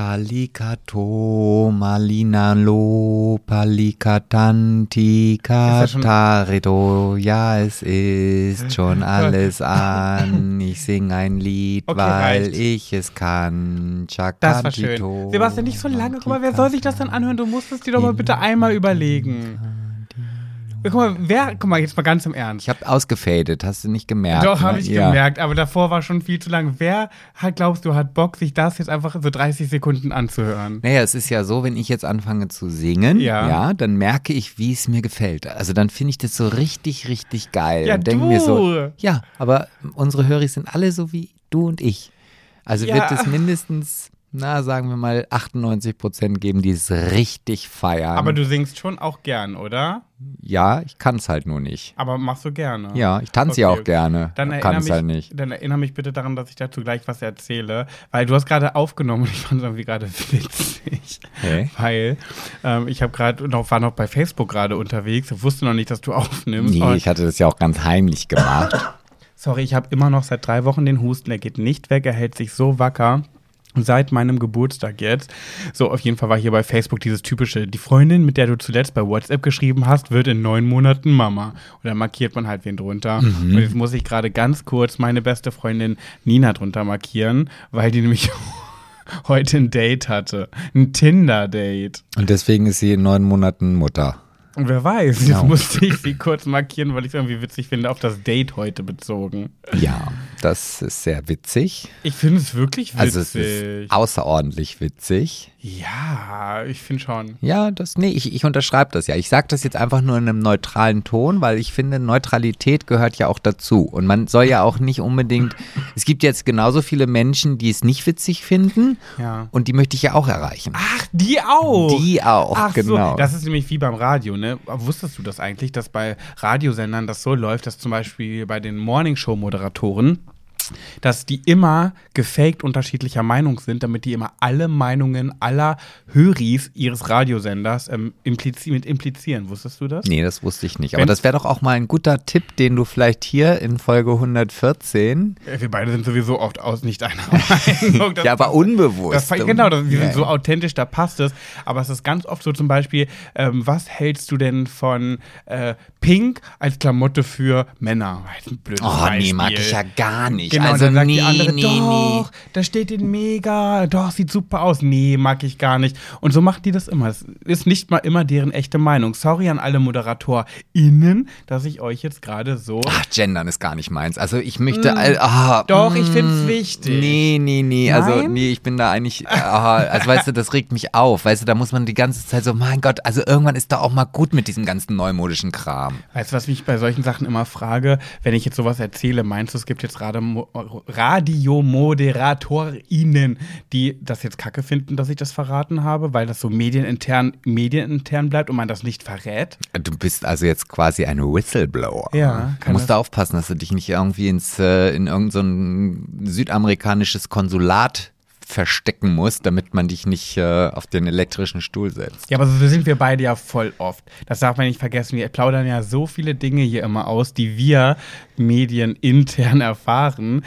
Shalikato Malinalo Palikatanti Katarido. Ja, es ist schon alles an. Ich sing ein Lied, Okay, weil reicht. ich es kann. Das war schön. Chakantito, Sebastian, nicht so lange. Guck mal, wer soll sich das dann anhören? Du musst es dir doch mal bitte einmal überlegen. Guck mal, wer, guck mal, jetzt mal ganz im Ernst. Ich habe ausgefadet, hast du nicht gemerkt? Doch, habe ne? ich Ja. gemerkt, aber davor war schon viel zu lang. Wer hat, glaubst du, hat Bock, sich das jetzt einfach so 30 Sekunden anzuhören? Naja, es ist ja so, wenn ich jetzt anfange zu singen, Ja. ja, dann merke ich, wie es mir gefällt. Also dann finde ich das so richtig, richtig geil. Ja, und denke mir so, ja, aber unsere Hörer sind alle so wie du und ich. Also Ja. wird es mindestens, na, sagen wir mal, 98 Prozent geben, die es richtig feiern. Aber du singst schon auch gern, oder? ja, ich kann es halt nur nicht. Aber machst du gerne. Ja, ich tanze Okay, ja auch okay. gerne. Dann kann erinnere, es mich, halt nicht. dann erinnere mich bitte daran, dass ich dazu gleich was erzähle, weil du hast gerade aufgenommen und ich fand es irgendwie gerade witzig. Hey. Weil ähm, ich habe gerade noch war noch bei Facebook gerade unterwegs, wusste noch nicht, dass du aufnimmst. Nee, ich hatte das ja auch ganz heimlich gemacht. Sorry, ich habe immer noch seit drei Wochen den Husten, der geht nicht weg, er hält sich so wacker. Seit meinem Geburtstag jetzt. So, auf jeden Fall war hier bei Facebook dieses typische, die Freundin, mit der du zuletzt bei WhatsApp geschrieben hast, wird in neun Monaten Mama. Und dann markiert man halt wen drunter. Und jetzt muss ich gerade ganz kurz meine beste Freundin Nina drunter markieren, weil die nämlich heute ein Date hatte. Ein Tinder-Date. Und deswegen ist sie in neun Monaten Mutter. Und wer weiß, jetzt Genau. musste ich sie kurz markieren, weil ich es irgendwie witzig finde, auf das Date heute bezogen. Ja, das ist sehr witzig. Ich finde es wirklich witzig. Also es ist außerordentlich witzig. ja, ich finde schon. Ja, das, nee, ich, ich unterschreibe das ja. Ich sage das jetzt einfach nur in einem neutralen Ton, weil ich finde, Neutralität gehört ja auch dazu. Und man soll ja auch nicht unbedingt, es gibt jetzt genauso viele Menschen, die es nicht witzig finden. Ja. Und die möchte ich ja auch erreichen. Ach, die auch. Die auch, Ach genau. so, das ist nämlich wie beim Radio, ne? Wusstest du das eigentlich, dass bei Radiosendern das so läuft, dass zum Beispiel bei den Morningshow-Moderatoren, dass die immer gefaked unterschiedlicher Meinung sind, damit die immer alle Meinungen aller Höris ihres Radiosenders ähm, implizi mit implizieren. Wusstest du das? Nee, das wusste ich nicht. Aber Wenn- das wäre doch auch mal ein guter Tipp, den du vielleicht hier in Folge 114. Äh, Wir beide sind sowieso oft aus nicht einer Meinung. Ja, aber unbewusst. Das, genau, das, wir sind so authentisch, da passt es. Aber es ist ganz oft so zum Beispiel, ähm, was hältst du denn von äh, Pink als Klamotte für Männer? Das ist ein blödes Oh, nee, mag Beispiel. ich ja gar nicht. Genau, also dann sagt nee, die andere, nee, doch, da steht den mega, doch, sieht super aus. Nee, mag ich gar nicht. Und so macht die das immer. Es ist nicht mal immer deren echte Meinung. Sorry an alle ModeratorInnen, dass ich euch jetzt gerade so. Ach, Gendern ist gar nicht meins. Also ich möchte, all- ah, Mm. Doch, ich mm, find's wichtig. Nee, nee, nee. Also Nein? nee, ich bin da eigentlich, ah, also weißt du, das regt mich auf. Weißt du, da muss man die ganze Zeit so, mein Gott, also irgendwann ist da auch mal gut mit diesem ganzen neumodischen Kram. Weißt du, was mich bei solchen Sachen immer frage, wenn ich jetzt sowas erzähle, meinst du, es gibt jetzt Radio RadiomoderatorInnen, die das jetzt kacke finden, dass ich das verraten habe, weil das so medienintern, medienintern bleibt und man das nicht verrät? Du bist also jetzt quasi ein Whistleblower. Ja, Du musst da aufpassen, dass du dich nicht irgendwie ins, äh, in irgendein so südamerikanisches Konsulat verstecken musst, damit man dich nicht äh, auf den elektrischen Stuhl setzt. Ja, aber so sind wir beide ja voll oft. Das darf man nicht vergessen. Wir plaudern ja so viele Dinge hier immer aus, die wir medienintern erfahren,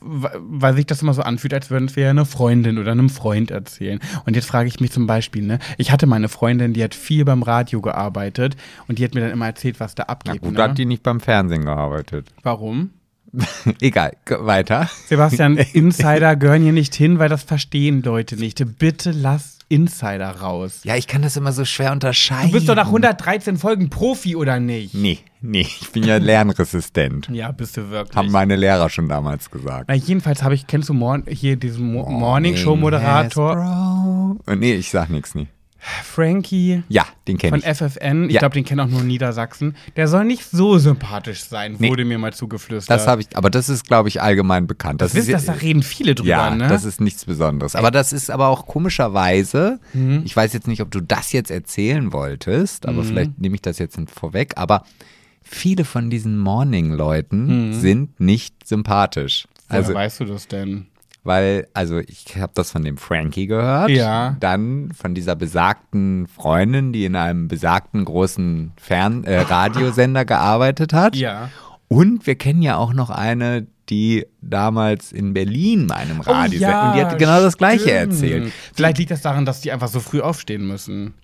w- weil sich das immer so anfühlt, als würden wir eine Freundin oder einem Freund erzählen. Und jetzt frage ich mich zum Beispiel, ne, ich hatte meine Freundin, die hat viel beim Radio gearbeitet und die hat mir dann immer erzählt, was da Na abgeht. gut, ne? hat die nicht beim Fernsehen gearbeitet. Warum? Egal, weiter. Sebastian, Insider gehören hier nicht hin, weil das verstehen Leute nicht. Bitte lass Insider raus. Ja, ich kann das immer so schwer unterscheiden. Du bist doch nach 113 Folgen Profi, oder nicht? Nee, nee, ich bin ja lernresistent. Ja, bist du wirklich. Haben meine Lehrer schon damals gesagt. Na, jedenfalls habe ich, kennst du Mor hier diesen Mo Morning Show Moderator Hasbro. Nee, ich sag nichts nie. Frankie Ja, den kenne von ich. FFN. Ich Ja. glaube, den kennt auch nur Niedersachsen. Der soll nicht so sympathisch sein, Nee. wurde mir mal zugeflüstert. Das habe ich, aber das ist, glaube ich, allgemein bekannt. das wisst, ist, das, da reden viele drüber, ja, ne? das ist nichts Besonderes. Aber das ist aber auch komischerweise, Mhm. ich weiß jetzt nicht, ob du das jetzt erzählen wolltest, aber vielleicht nehme ich das jetzt vorweg, aber viele von diesen Morning-Leuten sind nicht sympathisch. Woher Also, weißt du das denn? Weil, also ich habe das von dem Frankie gehört. Ja. Dann von dieser besagten Freundin, die in einem besagten großen Fern äh, Radiosender gearbeitet hat. Ja. Und wir kennen ja auch noch eine, die damals in Berlin bei einem Radiosender. und die hat genau das Gleiche Oh stimmt. erzählt. Vielleicht liegt das daran, dass die einfach so früh aufstehen müssen.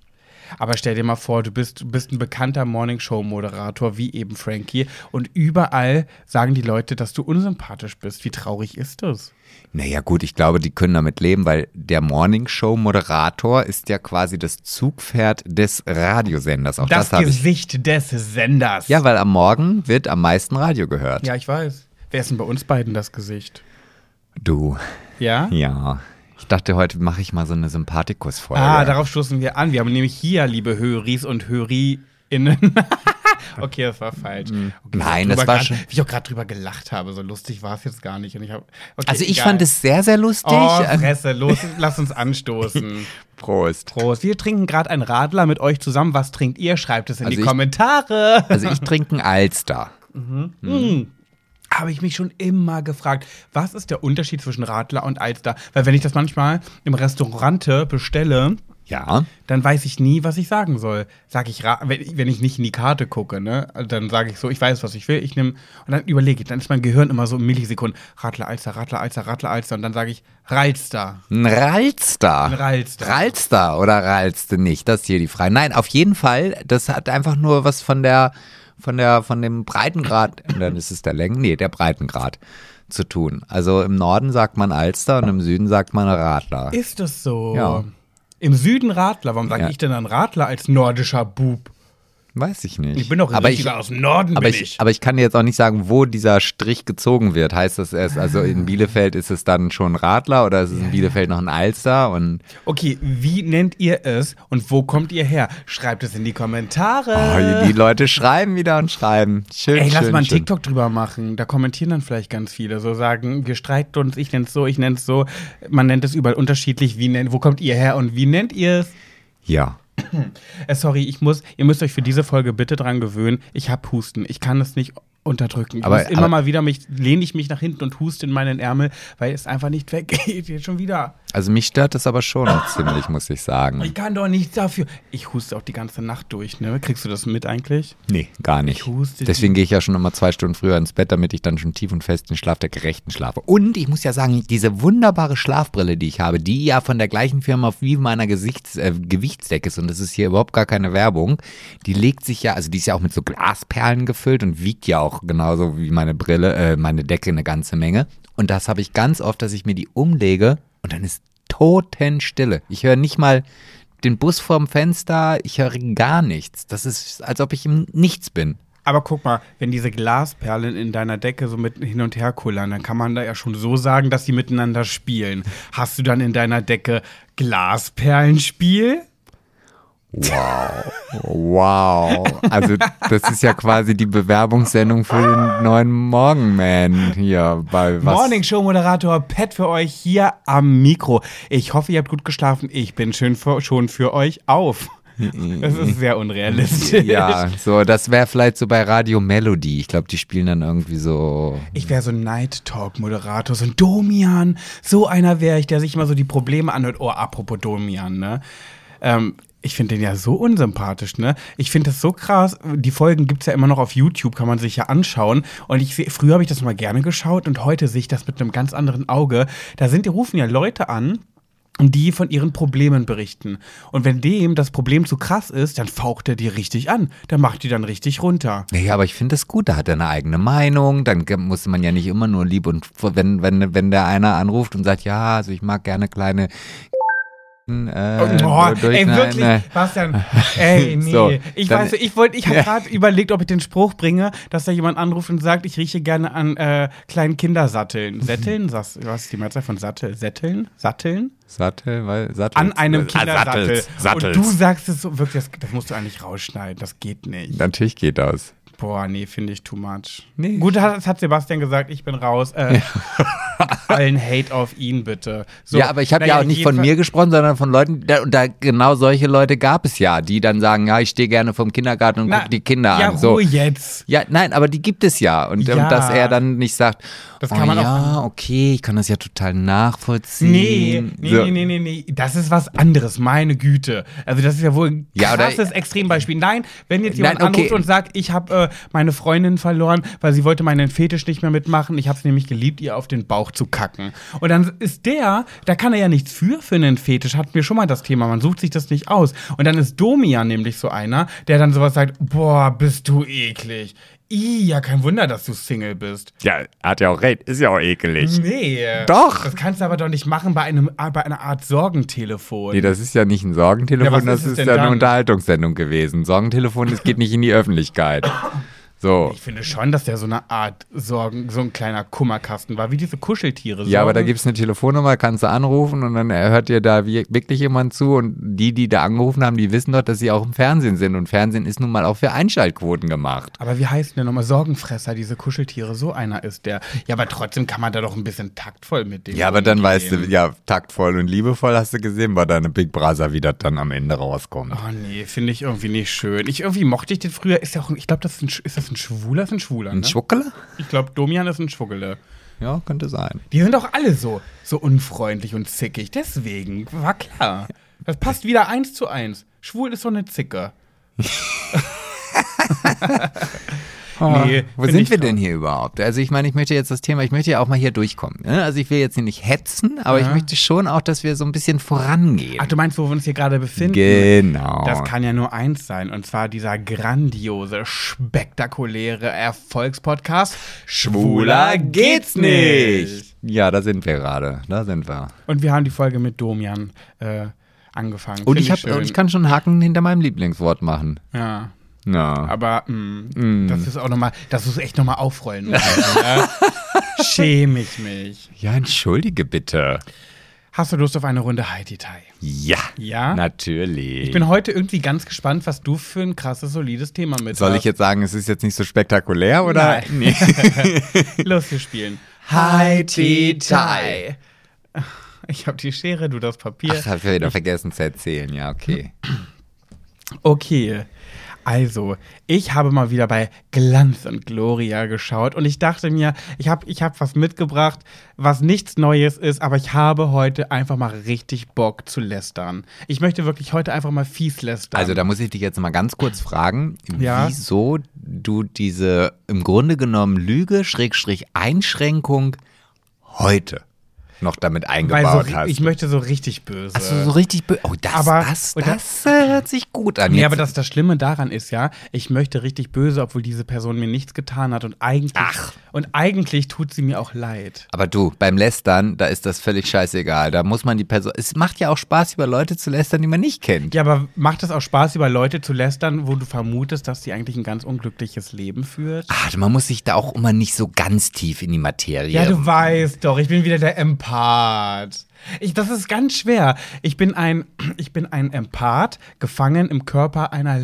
Aber stell dir mal vor, du bist, du bist ein bekannter Morningshow-Moderator wie eben Frankie und überall sagen die Leute, dass du unsympathisch bist. Wie traurig ist das? Naja, gut, ich glaube, die können damit leben, weil der Morningshow-Moderator ist ja quasi das Zugpferd des Radiosenders. Auch das, Das. Gesicht des Senders. Ja, weil am Morgen wird am meisten Radio gehört. ja, ich weiß. Wer ist denn bei uns beiden das Gesicht? Du, Ja? ja. Ich dachte, heute mache ich mal so eine Sympathikus-Folge. Ah, darauf stoßen wir an. Wir haben nämlich hier, liebe Höris und Höriinnen. okay, das war falsch. Okay, Nein, das war grad, schon- Wie ich auch gerade drüber gelacht habe. So lustig war es jetzt gar nicht. Und ich hab, okay, also ich egal. fand es sehr, sehr lustig. Oh, Ähm, Fresse, los, lass uns anstoßen. Prost. Prost. Wir trinken gerade einen Radler mit euch zusammen. Was trinkt ihr? Schreibt es in Also die ich- Kommentare. Also ich trinke einen Alster. Habe ich mich schon immer gefragt, was ist der Unterschied zwischen Radler und Alster? Weil wenn ich das manchmal im Restaurante bestelle, Ja. dann weiß ich nie, was ich sagen soll. Sag ich, wenn ich nicht in die Karte gucke, ne, dann sage ich so, ich weiß, was ich will, ich nehme, und dann überlege ich, dann ist mein Gehirn immer so in Millisekunden, Radler, Alster, Radler, Alster, Radler, Alster, und dann sage ich, Ralster. Ein Ralster. Ein Ralster. Ralster oder Ralste nicht? Das ist hier die Frage. Nein, auf jeden Fall. Das hat einfach nur was von der, von der, von dem Breitengrad, dann ist es der Längen, nee, der Breitengrad zu tun. Also im Norden sagt man Alster und im Süden sagt man Radler. Ist das so? Ja. Im Süden Radler, warum sage Ja. ich denn dann Radler als nordischer Bub? Weiß ich nicht. Ich bin doch aber ich, aus dem Norden, aber ich, ich. aber ich kann dir jetzt auch nicht sagen, wo dieser Strich gezogen wird. Heißt das erst, also in Bielefeld ist es dann schon Radler oder ist es in Bielefeld noch ein Alster? Und Okay, wie nennt ihr es und wo kommt ihr her? Schreibt es in die Kommentare. oh, die Leute schreiben wieder und schreiben. Schön, Ey, schön, lass mal einen schön. TikTok drüber machen. Da kommentieren dann vielleicht ganz viele. So sagen, wir streiten uns, ich nenn's so, ich nenn's so. Man nennt es überall unterschiedlich. Wie nennt, wo kommt ihr her und wie nennt ihr es? Ja. Äh, sorry, ich muss, ihr müsst euch für diese Folge bitte dran gewöhnen. Ich hab Husten. Ich kann es nicht unterdrücken. Ich Aber- muss immer aber- mal wieder mich, lehne ich mich nach hinten und huste in meinen Ärmel, weil es einfach nicht weggeht. Jetzt schon wieder. Also mich stört das aber schon ziemlich, muss ich sagen. Ich kann doch nichts dafür. Ich huste auch die ganze Nacht durch, ne? Kriegst du das mit eigentlich? Nee, gar nicht. Ich huste Deswegen gehe ich ja schon immer zwei Stunden früher ins Bett, damit ich dann schon tief und fest in Schlaf der Gerechten schlafe. Und ich muss ja sagen, diese wunderbare Schlafbrille, die ich habe, die ja von der gleichen Firma wie meiner Gesichts, äh, Gewichtsdecke ist, und das ist hier überhaupt gar keine Werbung, die legt sich ja, also die ist ja auch mit so Glasperlen gefüllt und wiegt ja auch genauso wie meine Brille, äh, meine Decke eine ganze Menge. Und das habe ich ganz oft, dass ich mir die umlege und dann ist Totenstille. Ich höre nicht mal den Bus vorm Fenster, ich höre gar nichts. Das ist, als ob ich im Nichts bin. Aber guck mal, wenn diese Glasperlen in deiner Decke so mit hin und her kullern, dann kann man da ja schon so sagen, dass sie miteinander spielen. Hast du dann in deiner Decke Glasperlenspiel? Wow. Wow. Also, das ist ja quasi die Bewerbungssendung für den neuen Morgenman hier bei was. Morning Show Moderator Pat für euch hier am Mikro. Ich hoffe, ihr habt gut geschlafen. Ich bin schön für, schon für euch auf. Das ist sehr unrealistisch. Ja, so, das wäre vielleicht so bei Radio Melody. Ich glaube, die spielen dann irgendwie so. Ich wäre so ein Night Talk Moderator, so ein Domian. So einer wäre ich, der sich immer so die Probleme anhört. Oh, apropos Domian, ne? Ähm, ich finde den ja so unsympathisch, ne? Ich finde das so krass. Die Folgen gibt es ja immer noch auf YouTube, kann man sich ja anschauen. Und ich früher habe ich das mal gerne geschaut und heute sehe ich das mit einem ganz anderen Auge. Da sind, die rufen ja Leute an, die von ihren Problemen berichten. Und wenn dem das Problem zu krass ist, dann faucht er die richtig an. Der macht die dann richtig runter. Ja, aber ich finde das gut, da hat er eine eigene Meinung, dann muss man ja nicht immer nur lieb und wenn, wenn, wenn der einer anruft und sagt, ja, also ich mag gerne kleine äh, Oh, durch ey, eine- wirklich, eine- Bastian, ey, nee. So, ich weiß, ich wollte, ich habe gerade überlegt, ob ich den Spruch bringe, dass da jemand anruft und sagt, ich rieche gerne an äh, kleinen Kindersatteln. Sätteln? Was, was ist die Mehrzahl von Sattel? Sätteln? Satteln? Sattel, weil Sattel. An einem Ah, Kindersattel. Sattels, Sattels. Und du sagst es so, wirklich, das, das musst du eigentlich rausschneiden, das geht nicht. Natürlich geht das. Boah, nee, finde ich too much. Nee. Gut, das hat Sebastian gesagt, ich bin raus. Äh, allen Hate auf ihn, bitte. So, ja, aber ich habe ja auch nicht von jedenfalls- mir gesprochen, sondern von Leuten, da, und da genau solche Leute gab es ja, die dann sagen, ja, ich stehe gerne vom Kindergarten und gucke die Kinder ja, an. So. Ruhe jetzt. Ja, nein, aber die gibt es ja. Und, Ja. und dass er dann nicht sagt, Das oh kann man auch- ja, okay, ich kann das ja total nachvollziehen. Nee, nee, So. nee, nee, nee, nee, das ist was anderes, meine Güte. Also das ist ja wohl ein Ja, oder- krasses Extrembeispiel. Nein, wenn jetzt jemand Nein, okay. anruft und sagt, ich habe äh, meine Freundin verloren, weil sie wollte meinen Fetisch nicht mehr mitmachen, ich habe es nämlich geliebt, ihr auf den Bauch zu kacken. Und dann ist der, da kann er ja nichts für für einen Fetisch, hatten wir schon mal das Thema, man sucht sich das nicht aus. Und dann ist Domian nämlich so einer, der dann sowas sagt, boah, bist du eklig. Ih, ja, kein Wunder, dass du Single bist. Ja, hat ja auch recht, ist ja auch ekelig. Nee. Doch. Das kannst du aber doch nicht machen bei, einem, bei einer Art Sorgentelefon. Nee, das ist ja nicht ein Sorgentelefon, Ja, das ist ist ja eine dann? Unterhaltungssendung gewesen. Sorgentelefon, das geht nicht in die Öffentlichkeit. So. Ich finde schon, dass der so eine Art Sorgen, so ein kleiner Kummerkasten war, wie diese Kuscheltiere. Ja, aber da Sorgen- gibt es eine Telefonnummer, kannst du anrufen und dann hört dir da wirklich jemand zu und die, die da angerufen haben, die wissen doch, dass sie auch im Fernsehen sind und Fernsehen ist nun mal auch für Einschaltquoten gemacht. Aber wie heißt denn nochmal? Sorgenfresser, diese Kuscheltiere. So einer ist der. Ja, aber trotzdem kann man da doch ein bisschen taktvoll mit dem. Ja, aber dann weißt du, ja, taktvoll und liebevoll hast du gesehen bei deinem Big Brother, wie das dann am Ende rauskommt. Oh nee, finde ich irgendwie nicht schön. Ich irgendwie mochte ich den früher. Ist ja auch, ich glaube, das ist ein, ist das ein Schwuler, ist ein Schwuler. Ein Ne? Schwuckele? Ich glaube, Domian ist ein Schwuggele. Ja, könnte sein. Die sind doch alle so, so unfreundlich und zickig. Deswegen, war klar. Das passt wieder eins zu eins. Schwul ist so eine Zicke. Nee, Wo sind ich wir denn hier überhaupt? Also ich meine, ich möchte jetzt das Thema, ich möchte ja auch mal hier durchkommen. Ne? Also ich will jetzt hier nicht hetzen, aber ich Ja. möchte schon auch, dass wir so ein bisschen vorangehen. Ach, du meinst, wo wir uns hier gerade befinden? Genau. Das kann ja nur eins sein, und zwar dieser grandiose, spektakuläre Erfolgspodcast Schwuler geht's nicht. Ja, da sind wir gerade. Da sind wir. Und wir haben die Folge mit Domian äh, angefangen. Und ich, hab, schön. und ich kann schon Haken hinter meinem Lieblingswort machen. Ja. Ja. Aber mh, das ist auch nochmal, das ist echt nochmal aufrollen. ja. Schäme ich mich. Ja, entschuldige bitte. Hast du Lust auf eine Runde Haiti-Tai? Ja. Ja? Natürlich. Ich bin heute irgendwie ganz gespannt, was du für ein krasses, solides Thema mit Soll hast. ich jetzt sagen, es ist jetzt nicht so spektakulär oder? Nein. Nee. Los, wir spielen. Haiti-Tai. Ich habe die Schere, du das Papier. Ach, hab ich wieder vergessen zu erzählen. Ja, okay. Okay. Also, ich habe mal wieder bei Glanz und Gloria geschaut und ich dachte mir, ich habe ich hab was mitgebracht, was nichts Neues ist, aber ich habe heute einfach mal richtig Bock zu lästern. Ich möchte wirklich heute einfach mal fies lästern. Also da muss ich dich jetzt mal ganz kurz fragen, Ja. wieso du diese im Grunde genommen Lüge, Schrägstrich Einschränkung heute noch damit eingebaut so, hast. ich möchte so richtig böse. also so richtig bö- Oh, das, Aber- das, das, äh, hört sich gut an. Nee, Jetzt- aber das, das Schlimme daran ist ja, ich möchte richtig böse, obwohl diese Person mir nichts getan hat und eigentlich, Ach. und eigentlich tut sie mir auch leid. aber du, beim Lästern, da ist das völlig scheißegal. Da muss man die Person. Es macht ja auch Spaß, über Leute zu lästern, die man nicht kennt. Ja, aber macht es auch Spaß, über Leute zu lästern, wo du vermutest, dass sie eigentlich ein ganz unglückliches Leben führt? Ach, man muss sich da auch immer nicht so ganz tief in die Materie. Ja, du weißt doch, ich bin wieder der Empath. Ich, das ist ganz schwer. Ich bin ein, ich bin ein Empath, gefangen im Körper einer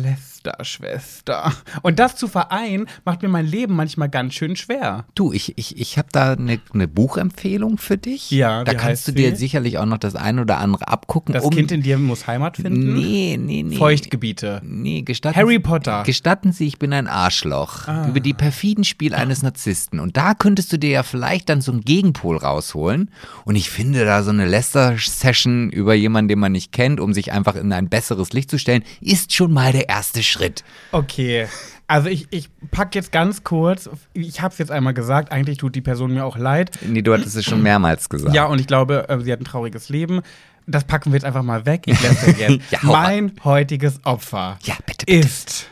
Lester-Schwester. Und das zu vereinen, macht mir mein Leben manchmal ganz schön schwer. Du, ich, ich, ich habe da eine ne Buchempfehlung für dich. Ja, Da kannst du dir sie? sicherlich auch noch das ein oder andere abgucken. Das um, Kind in dir muss Heimat finden. Nee, nee, nee. Feuchtgebiete. Nee, gestatten Harry Potter. Ah. Gestatten Sie, ich bin ein Arschloch. Über die perfiden Spiel eines Narzissten. Und da könntest du dir ja vielleicht dann so einen Gegenpol rausholen. Und ich finde da so eine Lester-Session über jemanden, den man nicht kennt, um sich einfach in ein besseres Licht zu stellen, ist schon mal der erste Schritt. Okay. Also ich, ich pack jetzt ganz kurz, ich habe es jetzt einmal gesagt, eigentlich tut die Person mir auch leid. Nee, du hattest es schon mehrmals gesagt. Ja, und ich glaube, äh, sie hat ein trauriges Leben. Das packen wir jetzt einfach mal weg. Ich lässt jetzt. Ja, mein heutiges Opfer Ja, bitte, bitte. ist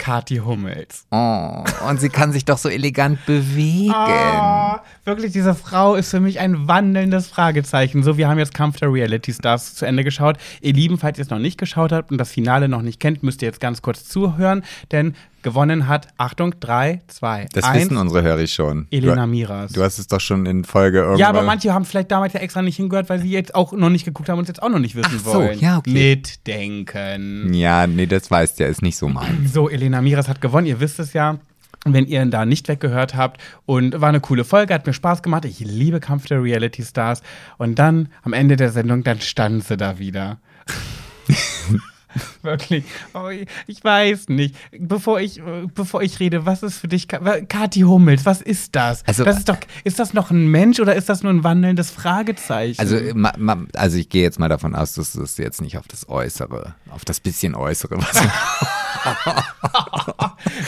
Kathi Hummels. Oh, und sie kann sich doch so elegant bewegen. Ah, wirklich, diese Frau ist für mich ein wandelndes Fragezeichen. So, wir haben jetzt Kampf der Reality Stars zu Ende geschaut. Ihr Lieben, falls ihr es noch nicht geschaut habt und das Finale noch nicht kennt, müsst ihr jetzt ganz kurz zuhören, denn gewonnen hat, Achtung, 3, 2, Das 1, wissen unsere Hörer schon. Elena Miras. du hast es doch schon in Folge irgendwann. ja, aber manche haben vielleicht damals ja extra nicht hingehört, weil sie jetzt auch noch nicht geguckt haben und es jetzt auch noch nicht wissen Ach so, wollen. ja, okay. Mitdenken. Ja, nee, das weißt ja, ist nicht so mein. So, Elena Miras hat gewonnen, ihr wisst es ja. Wenn ihr ihn da nicht weggehört habt und war eine coole Folge, hat mir Spaß gemacht. Ich liebe Kampf der Reality Stars. Und dann am Ende der Sendung, dann stand sie da wieder. Wirklich. Oh, ich- weiß nicht. Bevor ich, bevor ich rede, was ist für dich Kathi Hummels? Was ist das? Also- das ist doch, ist das noch ein Mensch oder ist das nur ein wandelndes Fragezeichen? Also, ma, ma, also ich gehe jetzt mal davon aus, dass das jetzt nicht auf das Äußere, auf das bisschen Äußere, was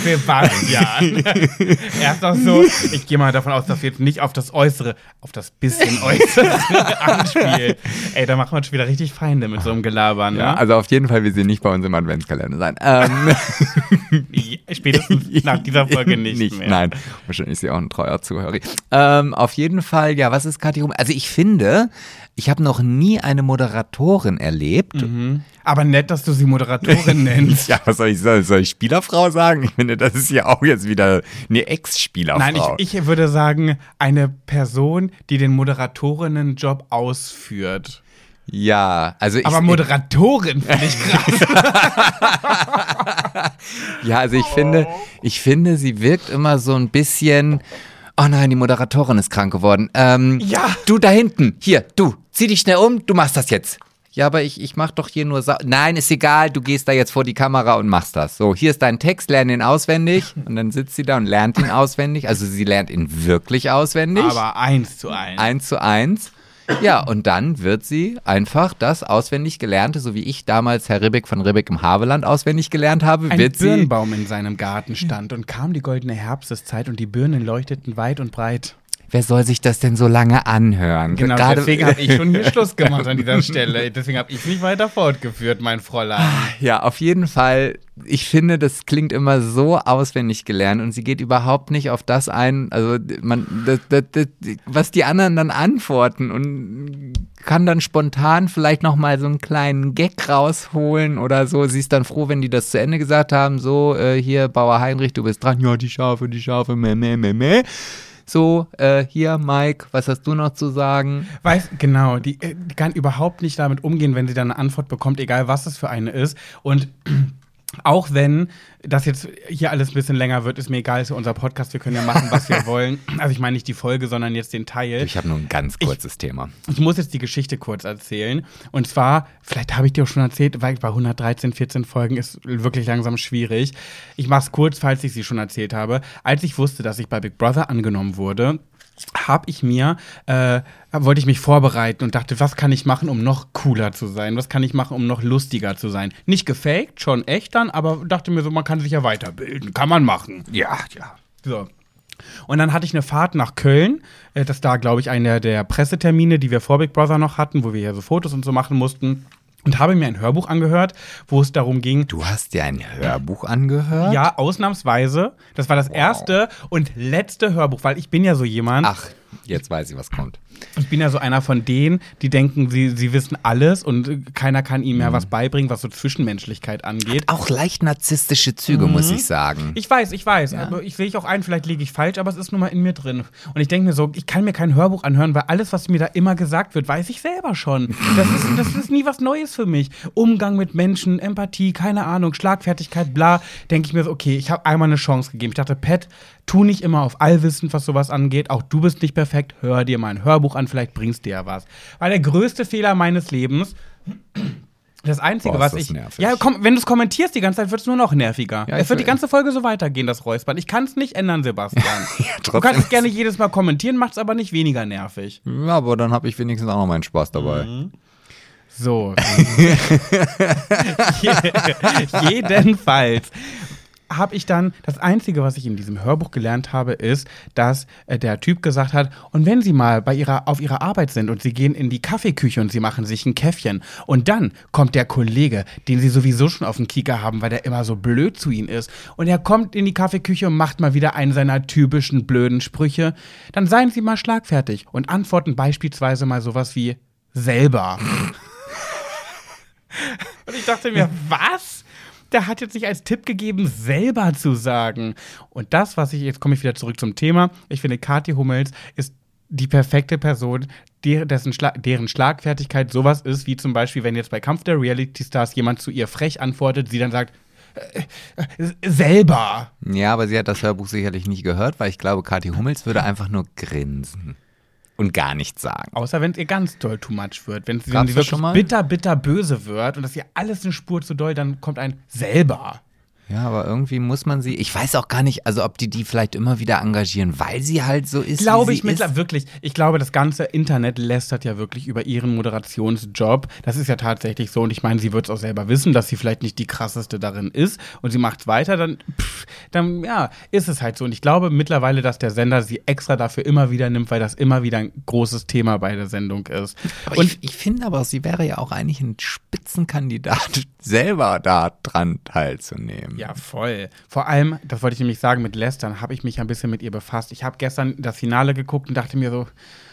Sebastian. er ist doch so, ich gehe mal davon aus, dass wir jetzt nicht auf das Äußere, auf das bisschen Äußere anspielen. Ey, da machen wir schon wieder richtig Feinde mit so einem Gelaber, ne? Ja, also auf jeden Fall, wir sie nicht bei uns im Adventskalender sein. Ähm, Spätestens nach dieser Folge nicht, mehr. Nein, wahrscheinlich ist sie auch ein treuer Zuhörer. Ähm, auf jeden Fall, ja, was ist Kathi Hummels? Also ich finde, ich habe noch nie eine Moderatorin erlebt. Mhm. Aber nett, dass du sie Moderatorin nennst. Ja, was soll ich sagen? Soll ich Spielerfrau sagen? Ich finde, das ist ja auch jetzt wieder eine Ex-Spielerfrau. Nein, ich, ich würde sagen, eine Person, die den Moderatorinnenjob ausführt. ja, also ich, Aber Moderatorin finde ich krass. ja, also ich finde, ich finde, sie wirkt immer so ein bisschen. Oh nein, die Moderatorin ist krank geworden. Ähm, Ja. Du da hinten, hier, du, zieh dich schnell um, du machst das jetzt. Ja, aber ich, ich mach doch hier nur Sa Nein, ist egal, du gehst da jetzt vor die Kamera und machst das. So, hier ist dein Text, lern ihn auswendig. Und dann sitzt sie da und lernt ihn auswendig. Also sie lernt ihn wirklich auswendig. Aber eins zu eins. eins zu eins. Ja, und dann wird sie einfach das auswendig Gelernte, so wie ich damals Herr Ribbeck von Ribbeck im Haveland auswendig gelernt habe, Ein wird sie. Birnbaum in seinem Garten stand und kam die goldene Herbsteszeit und die Birnen leuchteten weit und breit. Wer soll sich das denn so lange anhören? Genau, Gerade- deswegen habe ich schon hier Schluss gemacht an dieser Stelle. Deswegen habe ich mich weiter fortgeführt, mein Fräulein. Ja, auf jeden Fall. Ich finde, das klingt immer so auswendig gelernt und sie geht überhaupt nicht auf das ein, also man, das, das, das, was die anderen dann antworten und kann dann spontan vielleicht noch mal so einen kleinen Gag rausholen oder so. Sie ist dann froh, wenn die das zu Ende gesagt haben. So, äh, hier, Bauer Heinrich, du bist dran. Ja, die Schafe, die Schafe, meh, meh, meh, meh. So, äh, hier, Mike, was hast du noch zu sagen? Weiß, genau, die, äh, die kann überhaupt nicht damit umgehen, wenn sie dann eine Antwort bekommt, egal was es für eine ist. Und auch wenn das jetzt hier alles ein bisschen länger wird, ist mir egal, ist ja unser Podcast, wir können ja machen, was wir wollen. Also ich meine nicht die Folge, sondern jetzt den Teil. Ich habe nur ein ganz kurzes Thema. Ich muss jetzt die Geschichte kurz erzählen. Und zwar, vielleicht habe ich dir auch schon erzählt, weil bei 113, 14 Folgen ist wirklich langsam schwierig. Ich mache es kurz, falls ich sie schon erzählt habe. Als ich wusste, dass ich bei Big Brother angenommen wurde, habe ich mir, äh, wollte ich mich vorbereiten und dachte, was kann ich machen, um noch cooler zu sein? Was kann ich machen, um noch lustiger zu sein? Nicht gefaked, schon echt dann, aber dachte mir so, man kann sich ja weiterbilden. Kann man machen. Ja, ja. So. Und dann hatte ich eine Fahrt nach Köln. Äh, Das da, glaube ich, einer der Pressetermine, die wir vor Big Brother noch hatten, wo wir ja so Fotos und so machen mussten. Und habe mir ein Hörbuch angehört, wo es darum ging, Du hast dir ein Hörbuch angehört? ja, ausnahmsweise. Das war das erste und letzte Hörbuch, weil ich bin ja so jemand. Ach, jetzt weiß ich, was kommt. Ich bin ja so einer von denen, die denken, sie, sie wissen alles und keiner kann ihnen mehr Mhm. was beibringen, was so Zwischenmenschlichkeit angeht. Auch leicht narzisstische Züge, muss ich sagen. Mhm. Ich weiß, ich weiß. Aber ich sehe ich auch ein, vielleicht liege ich falsch, aber es ist nun mal in mir drin. Und ich denke mir so, ich kann mir kein Hörbuch anhören, weil alles, was mir da immer gesagt wird, weiß ich selber schon. Das ist, das ist nie was Neues für mich. Umgang mit Menschen, Empathie, keine Ahnung, Schlagfertigkeit, bla. Denke ich mir so, okay, ich habe einmal eine Chance gegeben. Ich dachte, Pat, tu nicht immer auf allwissend, was sowas angeht. Auch du bist nicht perfekt. Hör dir mal ein Hörbuch an, vielleicht bringst dir ja was. Weil der größte Fehler meines Lebens. Das Einzige, Boah, was das ich. nervig. Ja, komm, wenn du es kommentierst die ganze Zeit, wird es nur noch nerviger. Ja, es wird die ganze Folge so weitergehen, das Räuspern. Ich kann es nicht ändern, Sebastian. du trotzdem kannst es gerne jedes Mal kommentieren, macht es aber nicht weniger nervig. Ja, aber dann habe ich wenigstens auch noch meinen Spaß dabei. So. Jedenfalls habe ich dann, das Einzige, was ich in diesem Hörbuch gelernt habe, ist, dass äh, der Typ gesagt hat, und wenn Sie mal bei ihrer, auf Ihrer Arbeit sind und Sie gehen in die Kaffeeküche und Sie machen sich ein Käffchen und dann kommt der Kollege, den Sie sowieso schon auf dem Kieker haben, weil der immer so blöd zu Ihnen ist und er kommt in die Kaffeeküche und macht mal wieder einen seiner typischen blöden Sprüche, dann seien Sie mal schlagfertig und antworten beispielsweise mal sowas wie selber. Und ich dachte mir, was? Der hat jetzt nicht als Tipp gegeben, selber zu sagen. Und das, was ich, jetzt komme ich wieder zurück zum Thema, ich finde, Kathi Hummels ist die perfekte Person, dessen Schla deren Schlagfertigkeit sowas ist, wie zum Beispiel, wenn jetzt bei Kampf der Reality Stars jemand zu ihr frech antwortet, sie dann sagt, äh, äh, selber. Ja, aber sie hat das Hörbuch sicherlich nicht gehört, weil ich glaube, Kathi Hummels würde einfach nur grinsen und gar nichts sagen. Außer wenn es ihr ganz doll too much wird. Wenn, sie wirklich schon mal? bitter, bitter böse wird und das ihr alles eine Spur zu doll, dann kommt ein selber. Ja, aber irgendwie muss man sie. Ich weiß auch gar nicht, also ob die die vielleicht immer wieder engagieren, weil sie halt so ist. Glaube wie ich mittlerweile wirklich. Ich glaube, das ganze Internet lästert ja wirklich über ihren Moderationsjob. Das ist ja tatsächlich so. Und ich meine, sie wird es auch selber wissen, dass sie vielleicht nicht die krasseste darin ist. Und sie macht weiter, dann, pff, dann, ja, ist es halt so. Und ich glaube mittlerweile, dass der Sender sie extra dafür immer wieder nimmt, weil das immer wieder ein großes Thema bei der Sendung ist. Aber Und ich, ich finde aber, sie wäre ja auch eigentlich ein Spitzenkandidat, selber da dran teilzunehmen. Ja, voll. Vor allem, das wollte ich nämlich sagen, mit Lästern habe ich mich ein bisschen mit ihr befasst. Ich habe gestern das Finale geguckt und dachte mir so,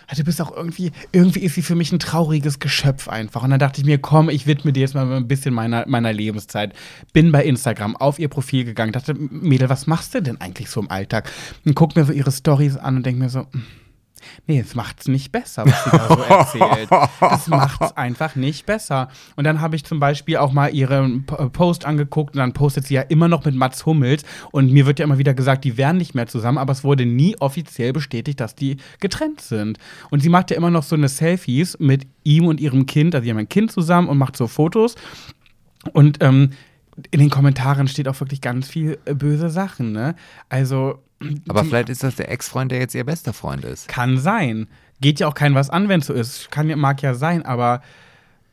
ah, du bist auch irgendwie, irgendwie ist sie für mich ein trauriges Geschöpf einfach. Und dann dachte ich mir, komm, ich widme dir jetzt mal ein bisschen meiner, meiner Lebenszeit. Bin bei Instagram auf ihr Profil gegangen, dachte, Mädel, was machst du denn eigentlich so im Alltag? Und guck mir so ihre Stories an und denke mir so, hm, Nee, es macht's nicht besser, was sie da so erzählt. Es macht's einfach nicht besser. Und dann habe ich zum Beispiel auch mal ihren äh, Post angeguckt und dann postet sie ja immer noch mit Mats Hummels. Und mir wird ja immer wieder gesagt, die wären nicht mehr zusammen, aber es wurde nie offiziell bestätigt, dass die getrennt sind. Und sie macht ja immer noch so eine Selfies mit ihm und ihrem Kind. Also, sie haben ein Kind zusammen und macht so Fotos. Und ähm, in den Kommentaren steht auch wirklich ganz viel äh, böse Sachen, ne? Also. Aber vielleicht ist das der Ex-Freund, der jetzt ihr bester Freund ist. kann sein. Geht ja auch kein was an, wenn es so ist. Kann, mag ja sein, aber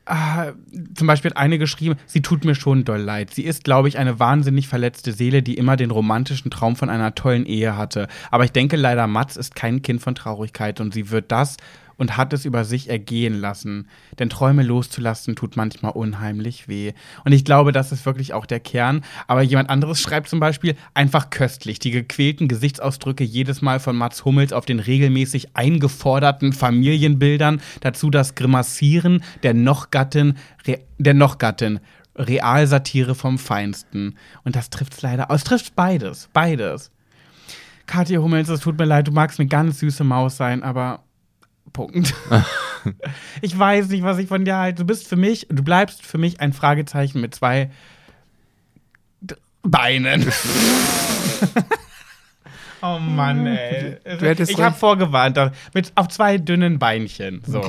ah, zum Beispiel hat eine geschrieben, sie tut mir schon doll leid. Sie ist, glaube ich, eine wahnsinnig verletzte Seele, die immer den romantischen Traum von einer tollen Ehe hatte. Aber ich denke leider, Mats ist kein Kind von Traurigkeit und sie wird das und hat es über sich ergehen lassen. Denn Träume loszulassen tut manchmal unheimlich weh. Und ich glaube, das ist wirklich auch der Kern. Aber jemand anderes schreibt zum Beispiel einfach köstlich. Die gequälten Gesichtsausdrücke jedes Mal von Mats Hummels auf den regelmäßig eingeforderten Familienbildern. Dazu das Grimassieren der Nochgattin, der Nochgattin. Realsatire vom Feinsten. Und das trifft leider aus. trifft beides. Beides. Katja Hummels, es tut mir leid, du magst eine ganz süße Maus sein, aber Punkt. ich weiß nicht, was ich von dir halte. Du bist für mich, du bleibst für mich ein Fragezeichen mit zwei Beinen. oh Mann, ey. Ich habe vorgewarnt, mit, auf zwei dünnen Beinchen. So.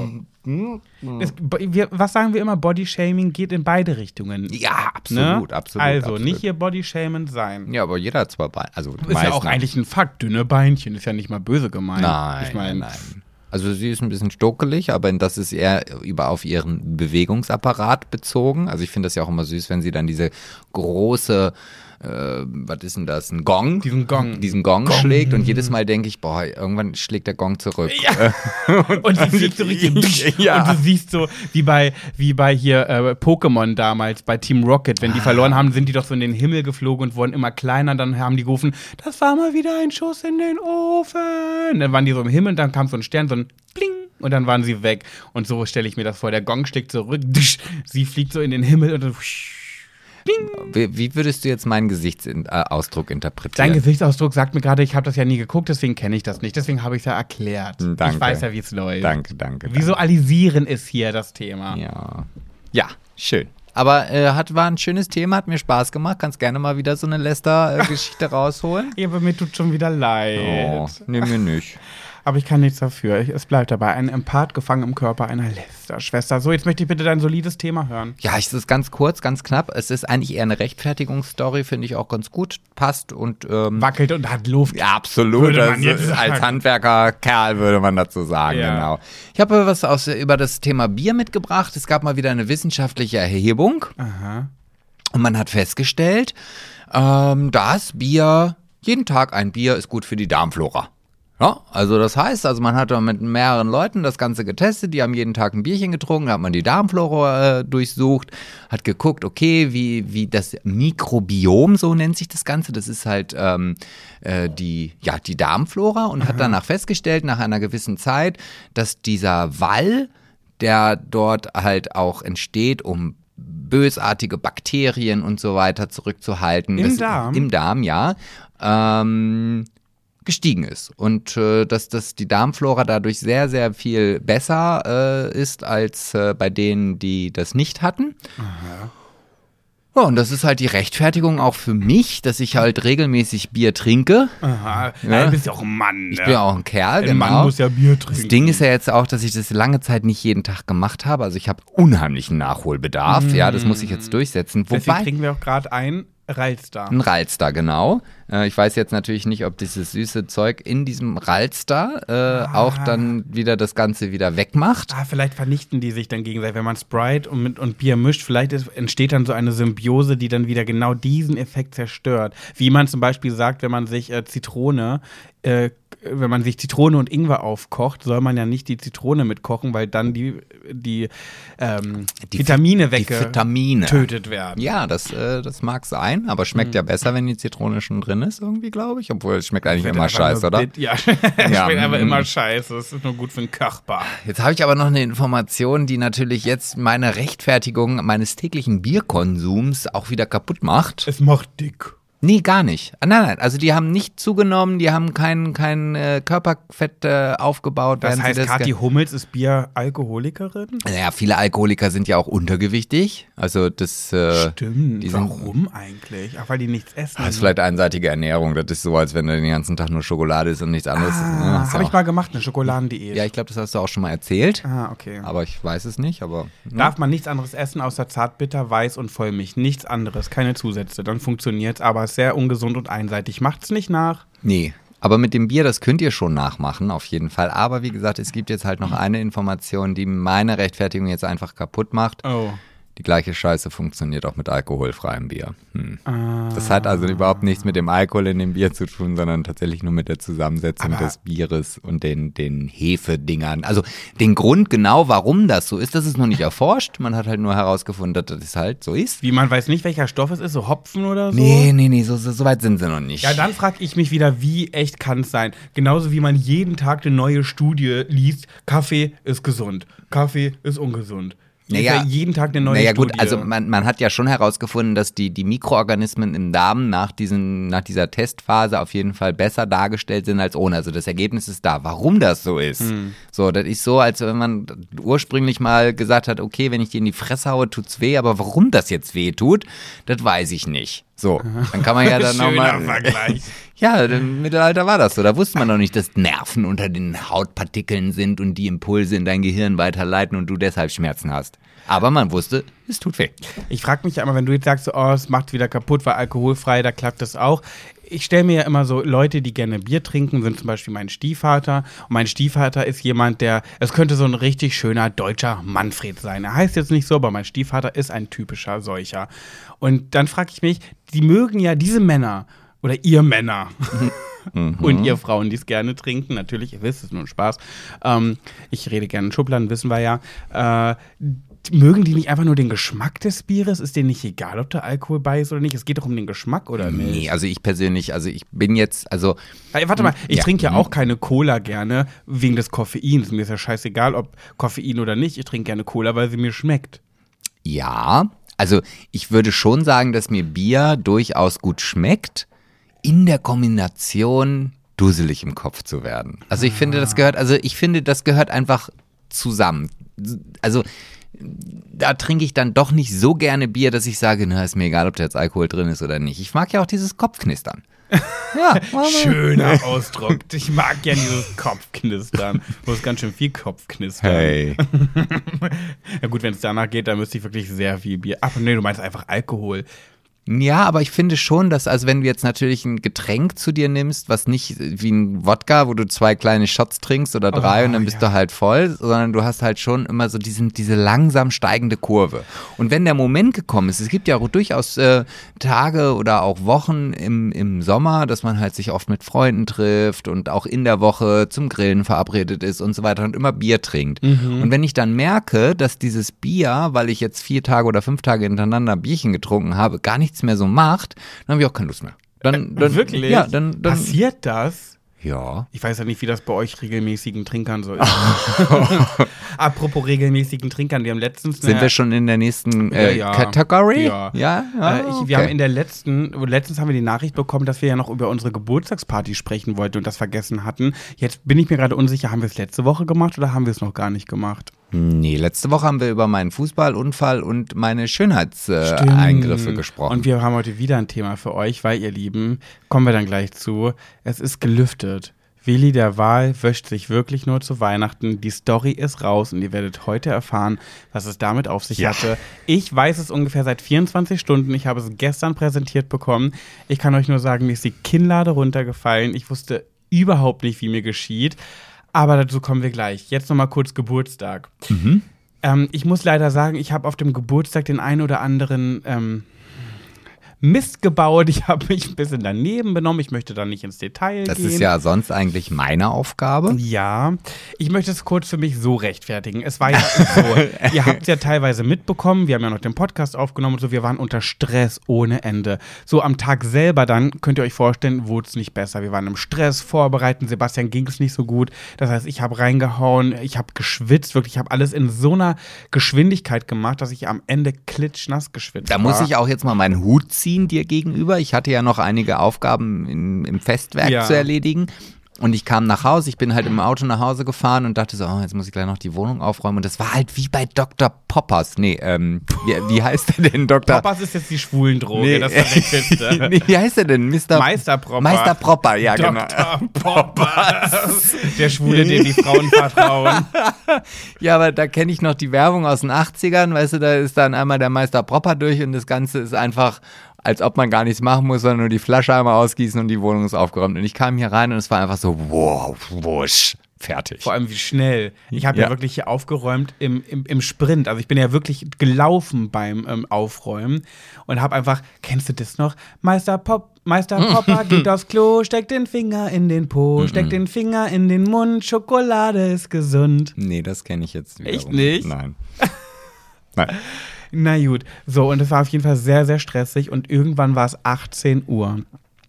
Es, wir, was sagen wir immer? Bodyshaming geht in beide Richtungen. Ja, absolut, ne? absolut. Also, absolut. nicht hier Bodyshaming sein. Ja, aber jeder hat zwei Beine. Also Ist ja auch eigentlich ein Fakt. Dünne Beinchen ist ja nicht mal böse gemeint. Nein, ich mein, nein, nein. Also sie ist ein bisschen stokelig, aber das ist eher über auf ihren Bewegungsapparat bezogen. Also ich finde das ja auch immer süß, wenn sie dann diese große, äh, was ist denn das, ein Gong? Diesen Gong. Diesen Gong, schlägt und jedes Mal denke ich, boah, irgendwann schlägt der Gong zurück. Ja. und sie fliegt so richtig. Ja. Und du siehst so, wie bei, wie bei hier äh, Pokémon damals, bei Team Rocket, Ah. wenn die verloren haben, sind die doch so in den Himmel geflogen und wurden immer kleiner. Dann haben die gerufen, das war mal wieder ein Schuss in den Ofen. Dann waren die so im Himmel und dann kam so ein Stern, so ein Bling. Und dann waren sie weg. Und so stelle ich mir das vor. Der Gong schlägt zurück, sie fliegt so in den Himmel und dann. Wie, wie würdest du jetzt meinen Gesichtsausdruck interpretieren? Dein Gesichtsausdruck sagt mir gerade, ich habe das ja nie geguckt, deswegen kenne ich das nicht. Deswegen habe ich es ja erklärt. Danke. Ich weiß ja, wie es läuft. Danke, danke. Visualisieren ist hier das Thema. Ja. Ja, schön. Aber äh, hat, war ein schönes Thema, hat mir Spaß gemacht. Kannst gerne mal wieder so eine Lester-Geschichte rausholen. Ja, aber mir tut schon wieder leid. Oh, nee, mir nicht. Aber ich kann nichts dafür. Ich, es bleibt dabei. Ein Empath gefangen im Körper einer Lester-Schwester. So, jetzt möchte ich bitte dein solides Thema hören. Ja, es ist ganz kurz, ganz knapp. Es ist eigentlich eher eine Rechtfertigungsstory, finde ich auch ganz gut. Passt und ähm, Wackelt und hat Luft. ja, absolut. Ist- als. Handwerkerkerl würde man dazu sagen, Ja. genau. Ich habe was aus, über das Thema Bier mitgebracht. Es gab mal wieder eine wissenschaftliche Erhebung. Aha. Und man hat festgestellt, ähm, dass Bier, jeden Tag ein Bier ist gut für die Darmflora. Ja, also das heißt, also man hat da mit mehreren Leuten das Ganze getestet, die haben jeden Tag ein Bierchen getrunken, da hat man die Darmflora äh, durchsucht, hat geguckt, okay, wie, wie das Mikrobiom, so nennt sich das Ganze, das ist halt ähm, äh, die, ja, die Darmflora und hat danach festgestellt, nach einer gewissen Zeit, dass dieser Wall, der dort halt auch entsteht, um bösartige Bakterien und so weiter zurückzuhalten. Im das, Darm? Im Darm, ja. Ähm, gestiegen ist und äh, dass, dass die Darmflora dadurch sehr, sehr viel besser äh, ist als äh, bei denen, die das nicht hatten. Ja, und das ist halt die Rechtfertigung auch für mich, dass ich halt regelmäßig Bier trinke. Aha. Ja. Du bist ja auch ein Mann. Ich bin ja auch ein Kerl, Ein genau. Mann muss ja Bier trinken. Das Ding ist ja jetzt auch, dass ich das lange Zeit nicht jeden Tag gemacht habe. Also ich habe unheimlichen Nachholbedarf. Ja, das muss ich jetzt durchsetzen. Deswegen Wobei, trinken wir auch gerade ein Ralstar. ein Ralster, genau. Äh, ich weiß jetzt natürlich nicht, ob dieses süße Zeug in diesem Ralster äh, auch dann wieder das Ganze wieder wegmacht. Ah, vielleicht vernichten die sich dann gegenseitig. Wenn man Sprite und, mit, und Bier mischt, vielleicht ist, entsteht dann so eine Symbiose, die dann wieder genau diesen Effekt zerstört. Wie man zum Beispiel sagt, wenn man sich äh, Zitrone, äh, wenn man sich Zitrone und Ingwer aufkocht, soll man ja nicht die Zitrone mitkochen, weil dann die, die, ähm, Die Vitamine weggetötet werden. Ja, das, äh, das mag sein, aber schmeckt Mhm. ja besser, wenn die Zitrone schon drin ist, irgendwie, glaube ich. Obwohl, es schmeckt eigentlich immer scheiße, oder? bit- Ja, Ja, schmeckt einfach mm. immer scheiße. Das ist nur gut für den Körper. Jetzt habe ich aber noch eine Information, die natürlich jetzt meine Rechtfertigung meines täglichen Bierkonsums auch wieder kaputt macht. Es macht dick. Nee, gar nicht. Ah, Nein, nein, also die haben nicht zugenommen, die haben kein, kein äh, Körperfett äh, aufgebaut. Das heißt, Kathi ge- Hummels ist Bier-Alkoholikerin? Naja, viele Alkoholiker sind ja auch untergewichtig. Also das äh, Stimmt. die sind- Warum eigentlich? Ach, weil die nichts essen. das ist vielleicht einseitige Ernährung. Das ist so, als wenn du den ganzen Tag nur Schokolade isst und nichts anderes. ne? ah, Ist habe ich mal gemacht, eine Schokoladendiät. Ja, ich glaube, das hast du auch schon mal erzählt. ah, okay. Aber ich weiß es nicht, aber. ne? Darf man nichts anderes essen außer Zartbitter, Weiß und Vollmilch? Nichts anderes, keine Zusätze. Dann funktioniert's, aber ist sehr ungesund und einseitig. Macht's nicht nach. Nee. Aber mit dem Bier, das könnt ihr schon nachmachen, auf jeden Fall. Aber wie gesagt, es gibt jetzt halt noch eine Information, die meine Rechtfertigung jetzt einfach kaputt macht. Oh. Die gleiche Scheiße funktioniert auch mit alkoholfreiem Bier. Hm. Das hat also überhaupt nichts mit dem Alkohol in dem Bier zu tun, sondern tatsächlich nur mit der Zusammensetzung Aber- des Bieres und den, den Hefedingern. Also den Grund genau, warum das so ist, das ist noch nicht erforscht. Man hat halt nur herausgefunden, dass das halt so ist. Wie man weiß nicht, welcher Stoff es ist, so Hopfen oder so? Nee, nee, nee, so, so, so weit sind sie noch nicht. Ja, dann frage ich mich wieder, wie echt kann es sein? Genauso wie man jeden Tag eine neue Studie liest, Kaffee ist gesund, Kaffee ist ungesund. Naja, ja jeden Tag eine neue naja Studie. gut, also man, man hat ja schon herausgefunden, dass die, die Mikroorganismen im Darm nach, diesen, nach dieser Testphase auf jeden Fall besser dargestellt sind als ohne. Also das Ergebnis ist da. Warum das so ist? Hm. So, das ist so, als wenn man ursprünglich mal gesagt hat, okay, wenn ich dir in die Fresse haue, tut's weh, aber warum das jetzt weh tut, das weiß ich nicht. So, dann kann man ja dann Schöner nochmal. Ja, im Mittelalter war das so. Da wusste man noch nicht, dass Nerven unter den Hautpartikeln sind und die Impulse in dein Gehirn weiterleiten und du deshalb Schmerzen hast. Aber man wusste, es tut weh. Ich frage mich immer, wenn du jetzt sagst, oh, es macht wieder kaputt, weil alkoholfrei, da klappt das auch. Ich stelle mir ja immer so, Leute, die gerne Bier trinken, sind zum Beispiel mein Stiefvater. Und mein Stiefvater ist jemand, der, es könnte so ein richtig schöner deutscher Manfred sein. Er heißt jetzt nicht so, aber mein Stiefvater ist ein typischer solcher. Und dann frage ich mich, die mögen ja diese Männer oder ihr Männer und ihr Frauen, die es gerne trinken, natürlich, ihr wisst, es ist nur ein Spaß. Ähm, ich rede gerne in Schubladen, wissen wir ja. Äh, mögen die nicht einfach nur den Geschmack des Bieres? Ist denen nicht egal, ob da Alkohol bei ist oder nicht? Es geht doch um den Geschmack, oder nicht? Nee, also ich persönlich, also ich bin jetzt, also Ey, warte mal, ich Ja. trinke ja auch keine Cola gerne wegen des Koffeins. Mir ist ja scheißegal, ob Koffein oder nicht. Ich trinke gerne Cola, weil sie mir schmeckt. ja, also ich würde schon sagen, dass mir Bier durchaus gut schmeckt, in der Kombination dusselig im Kopf zu werden. Also ich finde, das gehört, also ich finde, das gehört einfach zusammen. Also da trinke ich dann doch nicht so gerne Bier, dass ich sage, na, ist mir egal, ob da jetzt Alkohol drin ist oder nicht. Ich mag ja auch dieses Kopfknistern. Ja, Schöner Ausdruck. Ich mag ja dieses Kopfknistern. Wo ist ganz schön viel Kopfknistern. Hey. Ja gut, wenn es danach geht, dann müsste ich wirklich sehr viel Bier. Ach nee, du meinst einfach Alkohol. Ja, aber ich finde schon, dass, also wenn du jetzt natürlich ein Getränk zu dir nimmst, was nicht wie ein Wodka, wo du zwei kleine Shots trinkst oder drei Oh, und dann bist ja. du halt voll, sondern du hast halt schon immer so diesen, diese langsam steigende Kurve. Und wenn der Moment gekommen ist, es gibt ja auch durchaus äh, Tage oder auch Wochen im, im Sommer, dass man halt sich oft mit Freunden trifft und auch in der Woche zum Grillen verabredet ist und so weiter und immer Bier trinkt. Mhm. Und wenn ich dann merke, dass dieses Bier, weil ich jetzt vier Tage oder fünf Tage hintereinander Bierchen getrunken habe, gar nichts mehr so macht, dann habe ich auch keine Lust mehr. Dann, dann, Wirklich? Ja, dann, dann Passiert das? ja. Ich weiß ja nicht, wie das bei euch regelmäßigen Trinkern so ist. Apropos regelmäßigen Trinkern, wir haben letztens. Sind wir schon in der nächsten äh, Ja, ja. Kategorie? Ja. ja? Äh, ich, okay. Wir haben in der letzten, letztens haben wir die Nachricht bekommen, dass wir ja noch über unsere Geburtstagsparty sprechen wollten und das vergessen hatten. Jetzt bin ich mir gerade unsicher, haben wir es letzte Woche gemacht oder haben wir es noch gar nicht gemacht? Nee, letzte Woche haben wir über meinen Fußballunfall und meine Schönheitseingriffe äh, gesprochen. Und wir haben heute wieder ein Thema für euch, weil ihr Lieben, kommen wir dann gleich zu, es ist gelüftet. Willi der Wahl wäscht sich wirklich nur zu Weihnachten. Die Story ist raus und ihr werdet heute erfahren, was es damit auf sich Ja. hatte. Ich weiß es ungefähr seit 24 Stunden. Ich habe es gestern präsentiert bekommen. Ich kann euch nur sagen, mir ist die Kinnlade runtergefallen. Ich wusste überhaupt nicht, wie mir geschieht. Aber dazu kommen wir gleich. Jetzt nochmal kurz Geburtstag. Ähm, ich muss leider sagen, ich habe auf dem Geburtstag den einen oder anderen ähm, Mist gebaut. Ich habe mich ein bisschen daneben benommen. Ich möchte da nicht ins Detail das gehen. ist ja sonst eigentlich meine Aufgabe. Ja, ich möchte es kurz für mich so rechtfertigen. Es war ja so, ihr habt es ja teilweise mitbekommen, wir haben ja noch den Podcast aufgenommen und so, wir waren unter Stress ohne Ende. So am Tag selber dann, könnt ihr euch vorstellen, wurde es nicht besser. Wir waren im Stress, vorbereiten, Sebastian ging es nicht so gut. Das heißt, ich habe reingehauen, ich habe geschwitzt, wirklich, ich habe alles in so einer Geschwindigkeit gemacht, dass ich am Ende klitschnass geschwitzt Da war. muss ich auch jetzt mal meinen Hut ziehen dir gegenüber. Ich hatte ja noch einige Aufgaben in, im Festwerk Ja. zu erledigen. Und ich kam nach Hause, ich bin halt im Auto nach Hause gefahren und dachte so, oh, jetzt muss ich gleich noch die Wohnung aufräumen. Und das war halt wie bei Dr. Poppers. Nee, ähm, wie, wie heißt der denn, Dr. Poppers ist jetzt die Schwulendroge, das verwechselste. nee, wie heißt der denn? Mr. Meister Propper. Meister Propper, ja, genau. Dr. Poppers. Der Schwule, dem die Frauen vertrauen. Ja, aber da kenne ich noch die Werbung aus den 80ern, weißt du, da ist dann einmal der Meister Propper durch und das Ganze ist einfach, als ob man gar nichts machen muss, sondern nur die Flasche einmal ausgießen und die Wohnung ist aufgeräumt. Und ich kam hier rein und es war einfach so, wow, wusch, fertig. Vor allem wie schnell. Ich habe ja. Ja. wirklich hier aufgeräumt im, im, im Sprint. Also ich bin ja wirklich gelaufen beim ähm, Aufräumen und habe einfach, kennst du das noch? Meister Pop, Meister Popper geht aufs Klo, steckt den Finger in den Po, steckt den Finger in den Mund, Schokolade ist gesund. Nee, das kenne ich jetzt wiederum. Echt nicht? Nein. Nein. Na gut, so und es war auf jeden Fall sehr, sehr stressig und irgendwann war es 18 Uhr.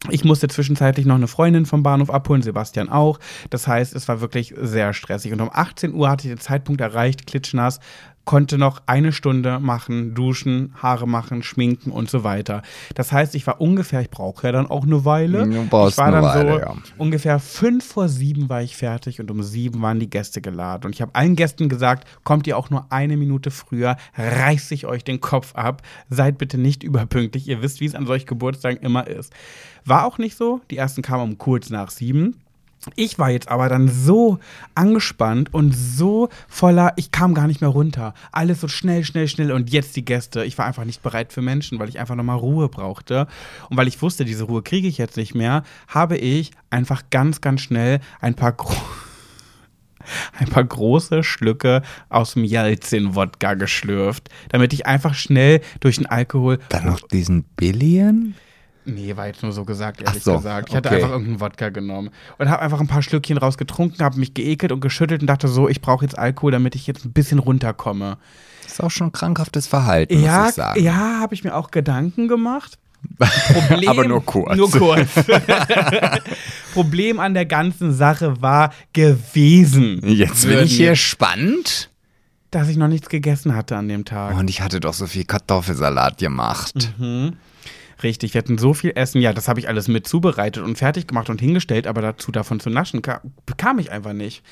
Ich musste zwischenzeitlich noch eine Freundin vom Bahnhof abholen, Sebastian auch. Das heißt, es war wirklich sehr stressig. Und um 18 Uhr hatte ich den Zeitpunkt erreicht, klitschnass, konnte noch eine Stunde machen, duschen, Haare machen, schminken und so weiter. Das heißt, ich war ungefähr, ich brauche ja dann auch eine Weile. Du brauchst ich war dann Weile, so ja. ungefähr fünf vor sieben war ich fertig und um sieben waren die Gäste geladen. Und ich habe allen Gästen gesagt, kommt ihr auch nur eine Minute früher, reißt ich euch den Kopf ab, seid bitte nicht überpünktlich. Ihr wisst, wie es an solchen Geburtstagen immer ist. War auch nicht so. Die ersten kamen um kurz nach sieben. Ich war jetzt aber dann so angespannt und so voller, ich kam gar nicht mehr runter. Alles so schnell, schnell, schnell und jetzt die Gäste. Ich war einfach nicht bereit für Menschen, weil ich einfach nochmal Ruhe brauchte. Und weil ich wusste, diese Ruhe kriege ich jetzt nicht mehr, habe ich einfach ganz, ganz schnell ein paar ein paar große Schlücke aus dem Jelzin-Wodka geschlürft, damit ich einfach schnell durch den Alkohol Dann noch diesen Billion? Nee, war jetzt nur so gesagt, ehrlich so, gesagt. Ich hatte okay. einfach irgendeinen Wodka genommen und habe einfach ein paar Schlückchen rausgetrunken, habe mich geekelt und geschüttelt und dachte so, ich brauche jetzt Alkohol, damit ich jetzt ein bisschen runterkomme. Das ist auch schon krankhaftes Verhalten, ja, muss ich sagen. ja, habe ich mir auch Gedanken gemacht. Problem, Aber nur kurz. Nur kurz. Problem an der ganzen Sache war gewesen. Jetzt bin ich hier spannend. Dass ich noch nichts gegessen hatte an dem Tag. Und ich hatte doch so viel Kartoffelsalat gemacht. Richtig, wir hatten so viel Essen. Ja, das habe ich alles mit zubereitet und fertig gemacht und hingestellt, aber dazu davon zu naschen ka bekam ich einfach nicht.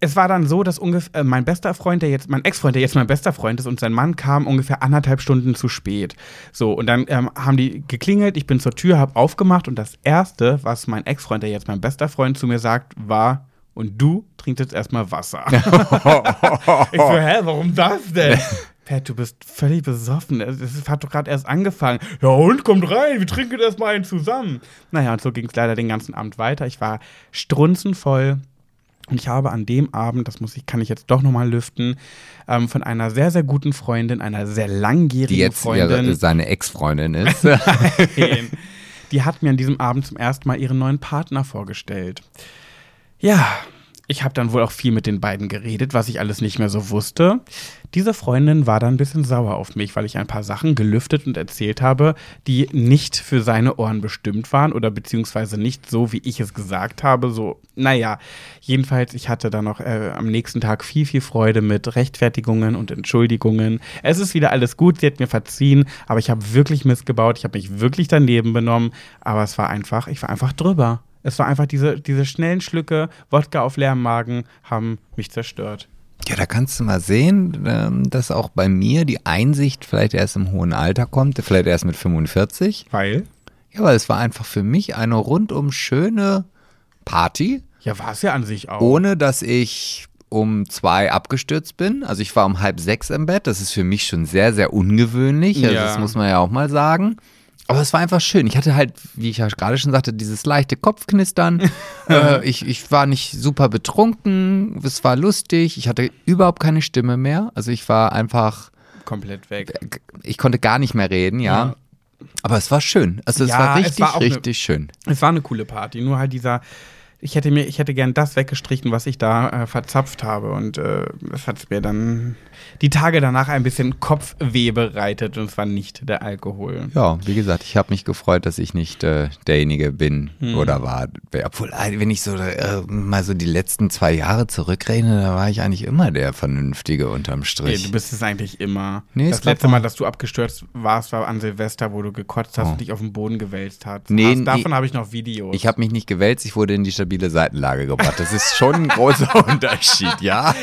Es war dann so, dass ungefähr äh, mein bester Freund, der jetzt, mein Ex-Freund, der jetzt mein bester Freund ist, und sein Mann kam ungefähr anderthalb Stunden zu spät. So, und dann ähm, haben die geklingelt, ich bin zur Tür, habe aufgemacht und das Erste, was mein Ex-Freund, der jetzt mein bester Freund zu mir sagt, war, und du trinkst jetzt erstmal Wasser. ich so, hä, warum das denn? Pat, du bist völlig besoffen. Es hat doch gerade erst angefangen. Ja, und kommt rein, wir trinken erstmal einen zusammen. Naja, und so ging es leider den ganzen Abend weiter. Ich war strunzenvoll. Und ich habe an dem Abend, das muss ich, kann ich jetzt doch nochmal lüften, ähm, von einer sehr, sehr guten Freundin, einer sehr langjährigen Die jetzt Freundin. ihre, seine Ex-Freundin ist. Nein. Die hat mir an diesem Abend zum ersten Mal ihren neuen Partner vorgestellt. Ja, ich habe dann wohl auch viel mit den beiden geredet, was ich alles nicht mehr so wusste. Diese Freundin war dann ein bisschen sauer auf mich, weil ich ein paar Sachen gelüftet und erzählt habe, die nicht für seine Ohren bestimmt waren oder beziehungsweise nicht so, wie ich es gesagt habe. So, naja, jedenfalls, ich hatte dann noch äh, am nächsten Tag viel, viel Freude mit Rechtfertigungen und Entschuldigungen. Es ist wieder alles gut, sie hat mir verziehen, aber ich habe wirklich missgebaut, ich habe mich wirklich daneben benommen, aber es war einfach, ich war einfach drüber. Es war einfach diese, diese schnellen Schlücke, Wodka auf leerem Magen, haben mich zerstört. Ja, da kannst du mal sehen, ähm, dass auch bei mir die Einsicht vielleicht erst im hohen Alter kommt, vielleicht erst mit 45. Weil? Ja, weil es war einfach für mich eine rundum schöne Party. Ja, war es ja an sich auch. Ohne dass ich um zwei abgestürzt bin. Also ich war um halb sechs im Bett. Das ist für mich schon sehr, sehr ungewöhnlich. Also Ja. Das muss man ja auch mal sagen. Aber es war einfach schön. Ich hatte halt, wie ich ja gerade schon sagte, dieses leichte Kopfknistern. äh, ich, ich war nicht super betrunken. Es war lustig. Ich hatte überhaupt keine Stimme mehr. Also ich war einfach, Komplett weg. ich konnte gar nicht mehr reden, ja. Ja. Aber es war schön. Also es Ja, war es richtig, war auch ne- richtig schön. Es war eine coole Party, nur halt dieser. Ich hätte mir, ich hätte gern das weggestrichen, was ich da äh, verzapft habe. Und äh, das hat mir dann die Tage danach ein bisschen Kopfweh bereitet und es war nicht der Alkohol. Ja, wie gesagt, ich habe mich gefreut, dass ich nicht äh, derjenige bin Hm. oder war. Obwohl, äh, wenn ich so äh, mal so die letzten zwei Jahre zurückrechne, da war ich eigentlich immer der Vernünftige unterm Nee, Strich. du bist es eigentlich immer. Nee, das letzte Mal, dass du abgestürzt warst, war an Silvester, wo du gekotzt hast Oh. und dich auf den Boden gewälzt hast. Nee, hast. nee. Davon habe ich noch Videos. ich habe mich nicht gewälzt, ich wurde in die stabile Seitenlage gebracht. Das ist schon ein großer Unterschied, ja.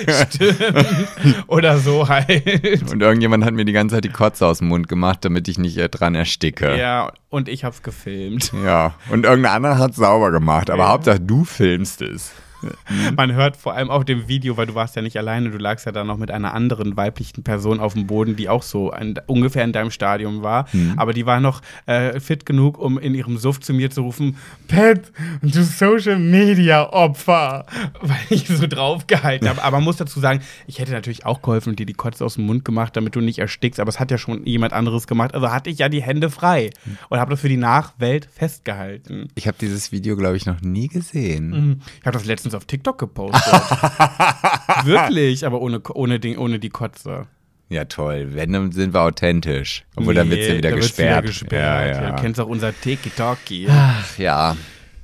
Oder so halt. Und irgendjemand hat mir die ganze Zeit die Kotze aus dem Mund gemacht, damit ich nicht äh, dran ersticke. Ja, und ich hab's gefilmt. Ja, und irgendein anderer hat sauber gemacht, aber Ja. Hauptsache du filmst es. Man hört vor allem auf dem Video, weil du warst ja nicht alleine, du lagst ja dann noch mit einer anderen weiblichen Person auf dem Boden, die auch so ein, ungefähr in deinem Stadium war. Mhm. Aber die war noch äh, fit genug, um in ihrem Suff zu mir zu rufen, Pat, du Social Media Opfer, weil ich so draufgehalten habe. Aber man muss dazu sagen, ich hätte natürlich auch geholfen und dir die Kotze aus dem Mund gemacht, damit du nicht erstickst, aber es hat ja schon jemand anderes gemacht. Also hatte ich ja die Hände frei und habe das für die Nachwelt festgehalten. Ich habe dieses Video, glaube ich, noch nie gesehen. Ich habe das letztens auf TikTok gepostet. Wirklich, aber ohne, ohne, Ding, ohne die Kotze. Ja, toll. Wenn, dann sind wir authentisch. Obwohl, dann wird es ja Nee, wieder gesperrt. Wieder gesperrt. Ja, Ja, ja. Du kennst auch unser Tiki-Talki. Ach, ja.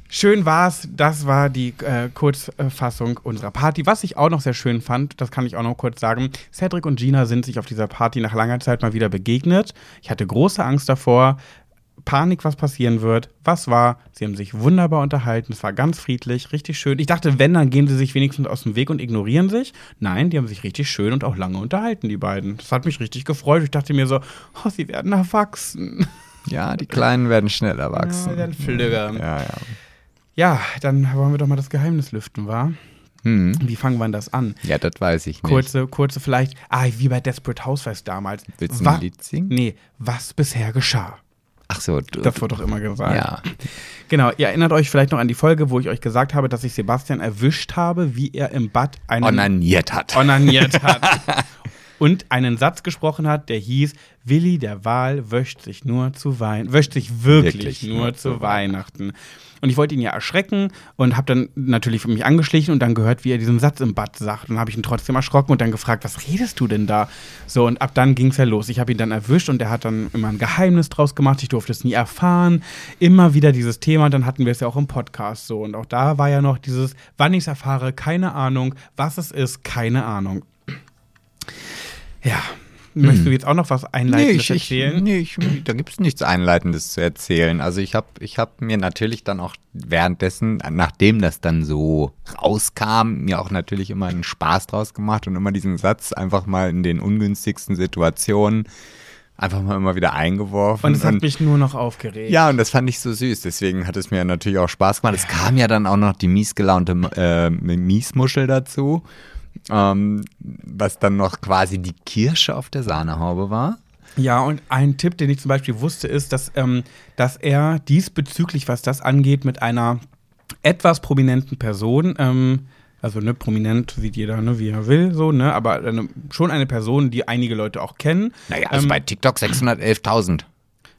Schön war's. Das war die äh, Kurzfassung unserer Party. Was ich auch noch sehr schön fand, das kann ich auch noch kurz sagen. Cedric und Gina sind sich auf dieser Party nach langer Zeit mal wieder begegnet. Ich hatte große Angst davor. Panik, was passieren wird. Was war? Sie haben sich wunderbar unterhalten. Es war ganz friedlich, richtig schön. Ich dachte, wenn, dann gehen sie sich wenigstens aus dem Weg und ignorieren sich. Nein, die haben sich richtig schön und auch lange unterhalten, die beiden. Das hat mich richtig gefreut. Ich dachte mir so, oh, sie werden erwachsen. Ja, die Kleinen werden schnell Ja, erwachsen. sie werden flügger. Ja, ja. Ja, dann wollen wir doch mal das Geheimnis lüften, wa? Hm. Wie fangen wir das an? Ja, das weiß ich nicht. Kurze, kurze vielleicht, ah, wie bei Desperate Housewives damals. Willst du ein Lied singen? Nee, was bisher geschah. Ach so, du. Das wird doch immer gesagt. ja. Genau, ihr erinnert euch vielleicht noch an die Folge, wo ich euch gesagt habe, dass ich Sebastian erwischt habe, wie er im Bad einen Onaniert hat. onaniert hat. Und einen Satz gesprochen hat, der hieß, Willi der Wal wäscht sich nur zu Weihnachten, wäscht sich wirklich, Wirklich nur, nur zu zu Weihnachten. Und ich wollte ihn ja erschrecken und habe dann natürlich mich angeschlichen und dann gehört, wie er diesen Satz im Bad sagt. Und dann habe ich ihn trotzdem erschrocken und dann gefragt, was redest du denn da? So, und ab dann ging es ja los. Ich habe ihn dann erwischt und er hat dann immer ein Geheimnis draus gemacht. Ich durfte es nie erfahren. Immer wieder dieses Thema. Dann hatten wir es ja auch im Podcast so. Und auch da war ja noch dieses, wann ich es erfahre, keine Ahnung. Was es ist, keine Ahnung. Ja. Möchtest du jetzt auch noch was Nee, Einleitendes ich, ich, erzählen? nee ich, da gibt es nichts Einleitendes zu erzählen. Also ich habe ich hab mir natürlich dann auch währenddessen, nachdem das dann so rauskam, mir auch natürlich immer einen Spaß draus gemacht und immer diesen Satz einfach mal in den ungünstigsten Situationen einfach mal immer wieder eingeworfen. Und es hat mich nur noch aufgeregt. ja, und das fand ich so süß. Deswegen hat es mir natürlich auch Spaß gemacht. Es kam ja dann auch noch die miesgelaunte äh, Miesmuschel dazu, ähm, was dann noch quasi die Kirsche auf der Sahnehaube war. Ja, und ein Tipp, den ich zum Beispiel wusste, ist, dass, ähm, dass er diesbezüglich, was das angeht, mit einer etwas prominenten Person, ähm, also ne, prominent sieht jeder, ne, wie er will, so, ne, aber eine, schon eine Person, die einige Leute auch kennen. Naja, also Ähm, bei TikTok 611.000.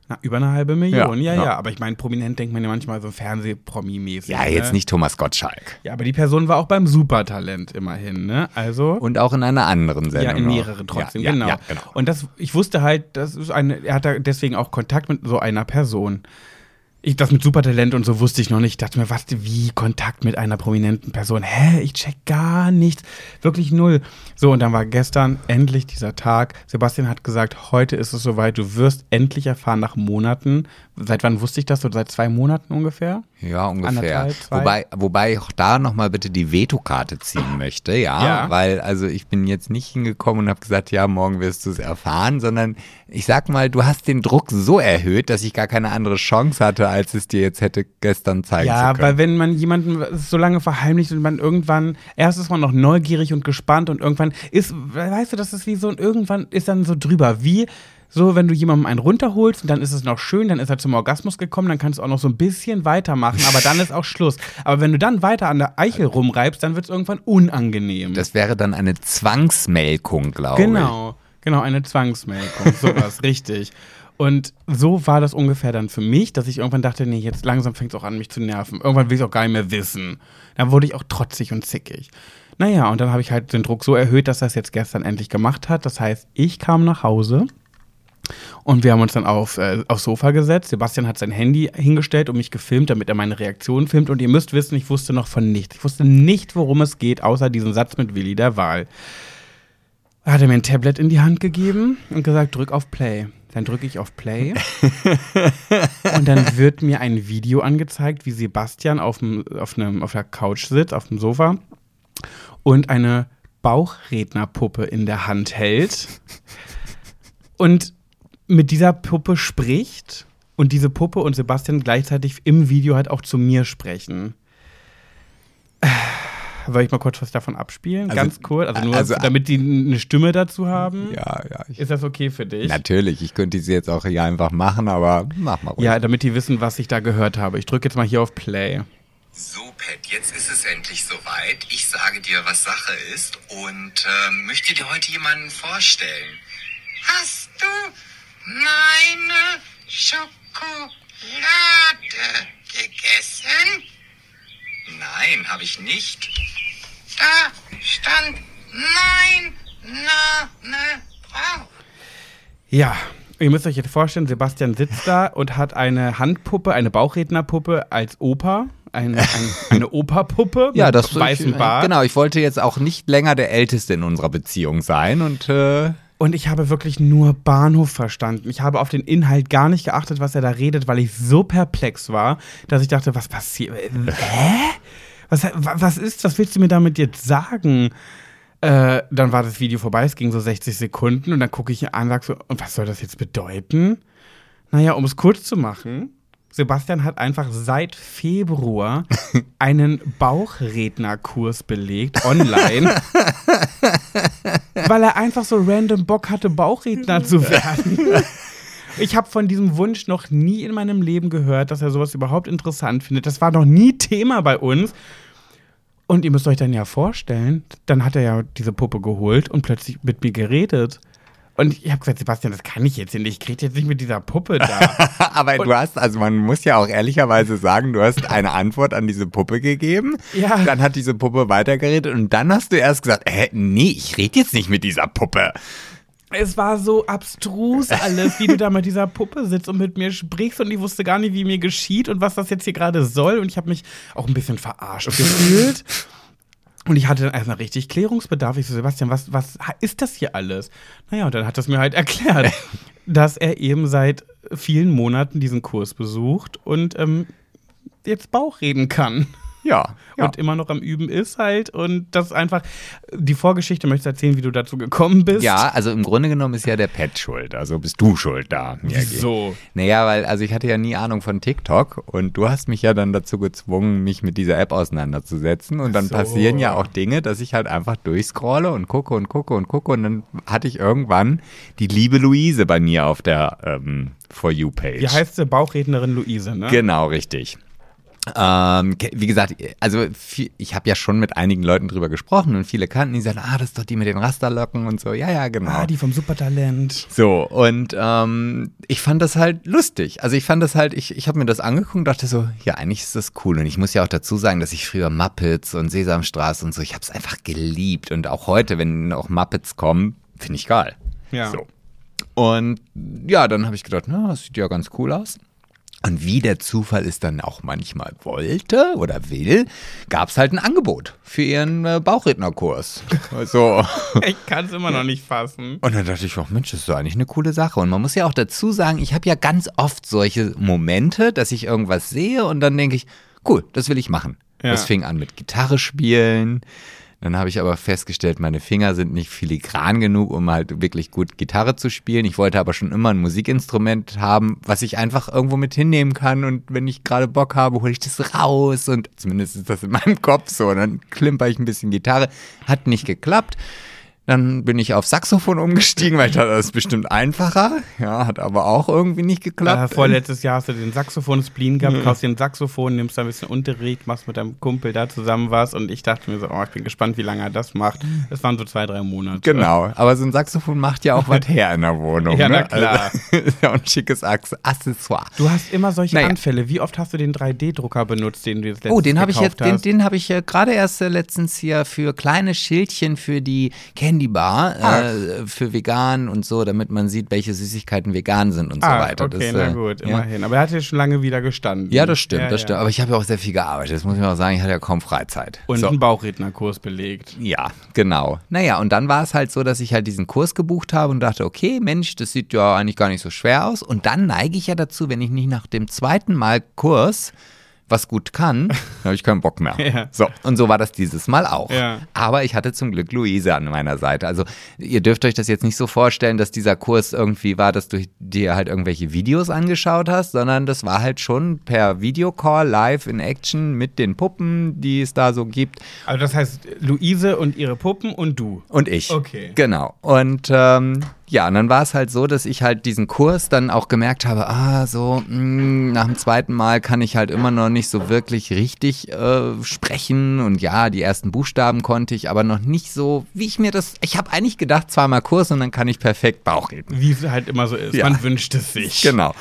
Na, über eine halbe Million, ja, Ja, ja. ja. Aber ich meine, prominent denkt man ja manchmal so Fernsehpromi-mäßig. Ja, jetzt ne? nicht Thomas Gottschalk. Ja, aber die Person war auch beim Supertalent immerhin, ne? Also. Und auch in einer anderen Sendung. Ja, in mehreren trotzdem, ja, genau. Ja, genau. Und das, ich wusste halt, das ist eine, er hatte deswegen auch Kontakt mit so einer Person. Ich, das mit Supertalent und so wusste ich noch nicht. Ich dachte mir, was, wie Kontakt mit einer prominenten Person? Hä, ich check gar nichts. Wirklich null. So, und dann war gestern endlich dieser Tag. Sebastian hat gesagt, heute ist es soweit. Du wirst endlich erfahren nach Monaten. Seit wann wusste ich das? So seit zwei Monaten ungefähr? Ja, ungefähr. Wobei, wobei ich auch da nochmal bitte die Vetokarte ziehen möchte, ja, Ja. Weil, also ich bin jetzt nicht hingekommen und habe gesagt, ja, morgen wirst du es erfahren, sondern ich sag mal, du hast den Druck so erhöht, dass ich gar keine andere Chance hatte, als es dir jetzt hätte gestern zeigen Ja, können. weil wenn man jemanden so lange verheimlicht und man irgendwann, erst ist man noch neugierig und gespannt und irgendwann ist, weißt du, das ist wie so, und irgendwann ist dann so drüber, wie so, wenn du jemandem einen runterholst und dann ist es noch schön, dann ist er zum Orgasmus gekommen, dann kannst du auch noch so ein bisschen weitermachen, aber dann ist auch Schluss. Aber wenn du dann weiter an der Eichel rumreibst, dann wird es irgendwann unangenehm. das wäre dann eine Zwangsmelkung, glaube ich. Genau, genau, eine Zwangsmelkung, sowas, richtig. Und so war das ungefähr dann für mich, dass ich irgendwann dachte, nee, jetzt langsam fängt es auch an, mich zu nerven. Irgendwann will ich auch gar nicht mehr wissen. Dann wurde ich auch trotzig und zickig. Naja, und dann habe ich halt den Druck so erhöht, dass es jetzt gestern endlich gemacht hat. Das heißt, ich kam nach Hause und wir haben uns dann auf, äh, aufs Sofa gesetzt. Sebastian hat sein Handy hingestellt und mich gefilmt, damit er meine Reaktion filmt. Und ihr müsst wissen, ich wusste noch von nichts. Ich wusste nicht, worum es geht, außer diesen Satz mit Willi der Wahl. Da hat er mir ein Tablet in die Hand gegeben und gesagt, drück auf Play. Dann drücke ich auf Play. und dann wird mir ein Video angezeigt, wie Sebastian auf, dem, auf, einem, auf der Couch sitzt, auf dem Sofa und eine Bauchrednerpuppe in der Hand hält. Und mit dieser Puppe spricht und diese Puppe und Sebastian gleichzeitig im Video halt auch zu mir sprechen. Soll ich mal kurz was davon abspielen? Also- Ganz kurz, also nur, also- damit die eine Stimme dazu haben. Ja, ja. Ich, Ist das okay für dich? natürlich, ich könnte sie jetzt auch hier einfach machen, aber mach mal ruhig. Ja, damit die wissen, was ich da gehört habe. Ich drücke jetzt mal hier auf Play. So, Pat, jetzt ist es endlich soweit. Ich sage dir, was Sache ist und ähm, möchte dir heute jemanden vorstellen. Hast du meine Schokolade gegessen? Nein, habe ich nicht. Da stand Nein, Name drauf. Ja, ihr müsst euch jetzt vorstellen, Sebastian sitzt da und hat eine Handpuppe, eine Bauchrednerpuppe als Opa. Ein, ein, eine Operpuppe Ja, mit das weißem ich, Bart. Genau, ich wollte jetzt auch nicht länger der Älteste in unserer Beziehung sein und äh, Und ich habe wirklich nur Bahnhof verstanden. Ich habe auf den Inhalt gar nicht geachtet, was er da redet, weil ich so perplex war, dass ich dachte, was passiert? Äh, Hä? Was, wa- was ist, was willst du mir damit jetzt sagen? Äh, dann war das Video vorbei, es ging so 60 Sekunden und dann gucke ich an und sage so, und was soll das jetzt bedeuten? Naja, um es kurz zu machen, Sebastian hat einfach seit Februar einen Bauchrednerkurs belegt, online, weil er einfach so random Bock hatte, Bauchredner zu werden. Ich habe von diesem Wunsch noch nie in meinem Leben gehört, dass er sowas überhaupt interessant findet. Das war noch nie Thema bei uns. Und ihr müsst euch dann ja vorstellen, dann hat er ja diese Puppe geholt und plötzlich mit mir geredet. Und ich habe gesagt, Sebastian, das kann ich jetzt nicht. Ich rede jetzt nicht mit dieser Puppe da. aber du hast, also man muss ja auch ehrlicherweise sagen, du hast eine Antwort an diese Puppe gegeben. Ja. Dann hat diese Puppe weitergeredet und dann hast du erst gesagt, hä, nee, ich rede jetzt nicht mit dieser Puppe. es war so abstrus alles, wie du da mit dieser Puppe sitzt und mit mir sprichst und ich wusste gar nicht, wie mir geschieht und was das jetzt hier gerade soll und ich habe mich auch ein bisschen verarscht gefühlt. Und ich hatte dann erstmal richtig Klärungsbedarf. Ich so, Sebastian, was, was ist das hier alles? Naja, und dann hat das mir halt erklärt, dass er eben seit vielen Monaten diesen Kurs besucht und ähm, jetzt Bauch reden kann. Ja. ja. Und immer noch am Üben ist halt. Und das einfach, die Vorgeschichte, möchtest du erzählen, wie du dazu gekommen bist? ja, also im Grunde genommen ist ja der Pet schuld. Also bist du schuld da. So. Naja, weil, also ich hatte ja nie Ahnung von TikTok und du hast mich ja dann dazu gezwungen, mich mit dieser App auseinanderzusetzen. Und dann So. passieren ja auch Dinge, dass ich halt einfach durchscrolle und gucke und gucke und gucke. Und dann hatte ich irgendwann die liebe Luise bei mir auf der ähm, For You-Page. Wie heißt sie? Bauchrednerin Luise, ne? Genau, richtig. Ähm, wie gesagt, also viel, ich habe ja schon mit einigen Leuten drüber gesprochen und viele kannten, die sagen, ah, das ist doch die mit den Rasterlocken und so. Ja, ja, genau. Ah, die vom Supertalent. So, und ähm, ich fand das halt lustig. Also ich fand das halt, ich, ich habe mir das angeguckt und dachte so, ja, eigentlich ist das cool. Und ich muss ja auch dazu sagen, dass ich früher Muppets und Sesamstraße und so, ich habe es einfach geliebt. Und auch heute, wenn auch Muppets kommen, finde ich geil. Ja. So. Und ja, dann habe ich gedacht, na, das sieht ja ganz cool aus. Und wie der Zufall es dann auch manchmal wollte oder will, gab es halt ein Angebot für ihren äh, Bauchrednerkurs. Also. Ich kann es immer noch nicht fassen. Und dann dachte ich, ach Mensch, das ist doch eigentlich eine coole Sache. Und man muss ja auch dazu sagen, ich habe ja ganz oft solche Momente, dass ich irgendwas sehe und dann denke ich, cool, das will ich machen. Ja. Das fing an mit Gitarre spielen. Dann habe ich aber festgestellt, meine Finger sind nicht filigran genug, um halt wirklich gut Gitarre zu spielen. Ich wollte aber schon immer ein Musikinstrument haben, was ich einfach irgendwo mit hinnehmen kann. Und wenn ich gerade Bock habe, hole ich das raus. Und zumindest ist das in meinem Kopf so. Und dann klimper ich ein bisschen Gitarre. Hat nicht geklappt. Dann bin ich auf Saxophon umgestiegen, weil ich dachte, das ist bestimmt einfacher. Ja, hat aber auch irgendwie nicht Äh, geklappt. vorletztes Jahr hast du den Saxophon-Spleen gehabt, kaufst dir ein Saxophon, nimmst da ein bisschen Unterricht, machst mit deinem Kumpel da zusammen was und ich dachte mir so, oh, ich bin gespannt, wie lange er das macht. Das waren so zwei, drei Monate. Genau, aber so ein Saxophon macht ja auch was her in der Wohnung. Ja, na ne? klar. Also, ist ja ein schickes Accessoire. Du hast immer solche Naja. Anfälle. Wie oft hast du den 3D-Drucker benutzt, den du jetzt letztens Oh, den habe ich jetzt, gekauft den, hast? den habe ich äh, gerade erst äh, letztens hier für kleine Schildchen für die Candy Bar, Ah. äh, für vegan und so, damit man sieht, welche Süßigkeiten vegan sind und so Ah, weiter. okay, Das, na äh, gut, ja. immerhin. Aber er hat ja schon lange wieder gestanden. Ja, das stimmt, Ja, das stimmt. Aber ich habe ja auch sehr viel gearbeitet. Das muss ich auch sagen. Ich hatte ja kaum Freizeit. Und so. einen Bauchrednerkurs belegt. Ja, genau. Naja, und dann war es halt so, dass ich halt diesen Kurs gebucht habe und dachte, okay, Mensch, das sieht ja eigentlich gar nicht so schwer aus. Und dann neige ich ja dazu, wenn ich nicht nach dem zweiten Mal Kurs was gut kann, habe ich keinen Bock mehr. Ja. So, und so war das dieses Mal auch. Ja. Aber ich hatte zum Glück Luise an meiner Seite. Also ihr dürft euch das jetzt nicht so vorstellen, dass dieser Kurs irgendwie war, dass du dir halt irgendwelche Videos angeschaut hast, sondern das war halt schon per Videocall live in Action mit den Puppen, die es da so gibt. Also das heißt, Luise und ihre Puppen und du. Und ich. Okay. Genau. Und ähm, ja, und dann war es halt so, dass ich halt diesen Kurs dann auch gemerkt habe, ah, so, mh, nach dem zweiten Mal kann ich halt immer noch nicht so wirklich richtig äh, sprechen. Und ja, die ersten Buchstaben konnte ich, aber noch nicht so, wie ich mir das. Ich habe eigentlich gedacht, zweimal Kurs und dann kann ich perfekt Bauch reden. Wie es halt immer so ist. Ja. Man wünscht es sich. Genau.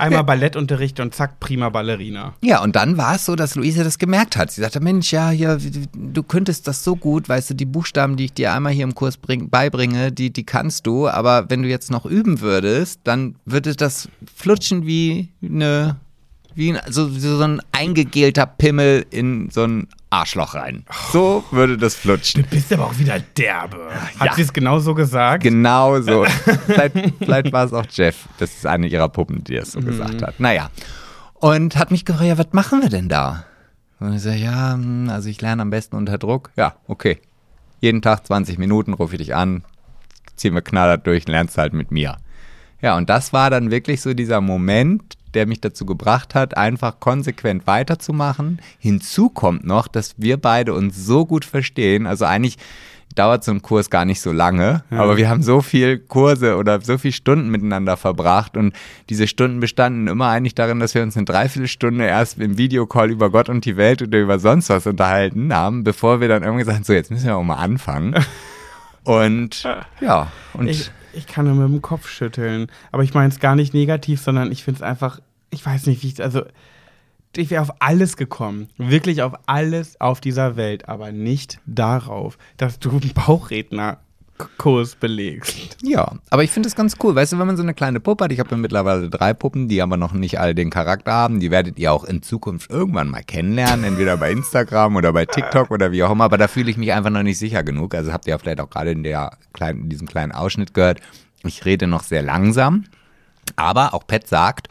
Einmal Ballettunterricht und zack, prima Ballerina. Ja, und dann war es so, dass Luise das gemerkt hat. Sie sagte, Mensch, ja, hier, du könntest das so gut, weißt du, die Buchstaben, die ich dir einmal hier im Kurs bring, beibringe, die, die kannst du, aber wenn du jetzt noch üben würdest, dann würde das flutschen wie eine, wie ein, so, so ein eingegelter Pimmel in so ein Arschloch rein. So würde das flutschen. Du bist aber auch wieder derbe. Hat Ja. sie es genau so gesagt? Genau so. vielleicht, vielleicht war es auch Jeff. Das ist eine ihrer Puppen, die das so gesagt hat. Naja. Und hat mich gefragt, ja, was machen wir denn da? Und ich sage, ja, hm, also ich lerne am besten unter Druck. Ja, okay. Jeden Tag 20 Minuten rufe ich dich an, ziehen wir knallhart durch, lernst halt mit mir. Ja, und das war dann wirklich so dieser Moment, der mich dazu gebracht hat, einfach konsequent weiterzumachen. Hinzu kommt noch, dass wir beide uns so gut verstehen. Also eigentlich dauert so ein Kurs gar nicht so lange, aber wir haben so viel Kurse oder so viele Stunden miteinander verbracht und diese Stunden bestanden immer eigentlich darin, dass wir uns eine Dreiviertelstunde erst im Videocall über Gott und die Welt oder über sonst was unterhalten haben, bevor wir dann irgendwie sagen, so jetzt müssen wir auch mal anfangen. Und ja, und Ich, ich kann nur mit dem Kopf schütteln. Aber ich meine es gar nicht negativ, sondern ich finde es einfach, ich weiß nicht, wie ich, also ich wäre auf alles gekommen. Wirklich auf alles auf dieser Welt, aber nicht darauf, dass du einen Bauchrednerkurs belegst. Ja, aber ich finde es ganz cool. Weißt du, wenn man so eine kleine Puppe hat, ich habe ja mittlerweile drei Puppen, die aber noch nicht alle den Charakter haben, die werdet ihr auch in Zukunft irgendwann mal kennenlernen, entweder bei Instagram oder bei TikTok oder wie auch immer, aber da fühle ich mich einfach noch nicht sicher genug. Also habt ihr ja vielleicht auch gerade in, der kleinen, in diesem kleinen Ausschnitt gehört, ich rede noch sehr langsam, aber auch Pat sagt,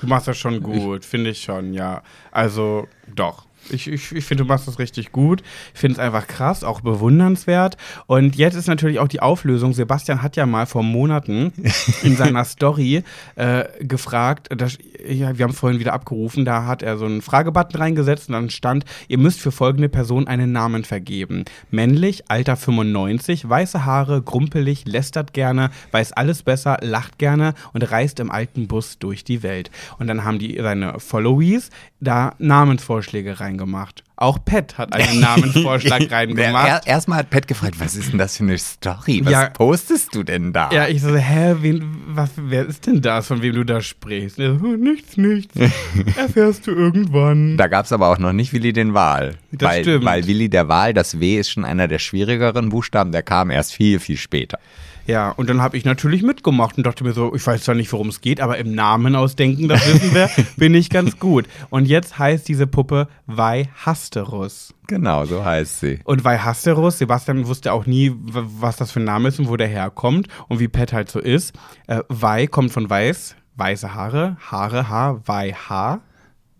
Du machst das schon gut, finde ich schon, ja. Also doch. Ich, ich, ich finde, du machst das richtig gut. Ich finde es einfach krass, auch bewundernswert. Und jetzt ist natürlich auch die Auflösung. Sebastian hat ja mal vor Monaten in seiner Story äh, gefragt, dass, ja, wir haben es vorhin wieder abgerufen, da hat er so einen Fragebutton reingesetzt und dann stand, ihr müsst für folgende Person einen Namen vergeben. Männlich, Alter 95, weiße Haare, grumpelig, lästert gerne, weiß alles besser, lacht gerne und reist im alten Bus durch die Welt. Und dann haben die seine Followees da Namensvorschläge reingemacht. Auch Pat hat einen Namensvorschlag reingemacht. Er, Erstmal hat Pat gefragt, was ist denn das für eine Story? Was Ja. postest du denn da? Ja, ich so, hä, wen, was, wer ist denn das, von wem du da sprichst? So, nichts, nichts. Erfährst du irgendwann. Da gab es aber auch noch nicht Willi den Wahl. Das weil, stimmt. Weil Willi der Wahl, das W ist schon einer der schwierigeren Buchstaben, der kam erst viel, viel später. Ja, und dann habe ich natürlich mitgemacht und dachte mir so, ich weiß zwar nicht, worum es geht, aber im Namen ausdenken, das wissen wir, bin ich ganz gut. Und jetzt heißt diese Puppe Vaihasterus. Genau, so heißt sie. Und Vaihasterus, Sebastian wusste auch nie, was das für ein Name ist und wo der herkommt und wie Pet halt so ist. Äh, Vai kommt von weiß, weiße Haare, Haare, Haar, Vaiha,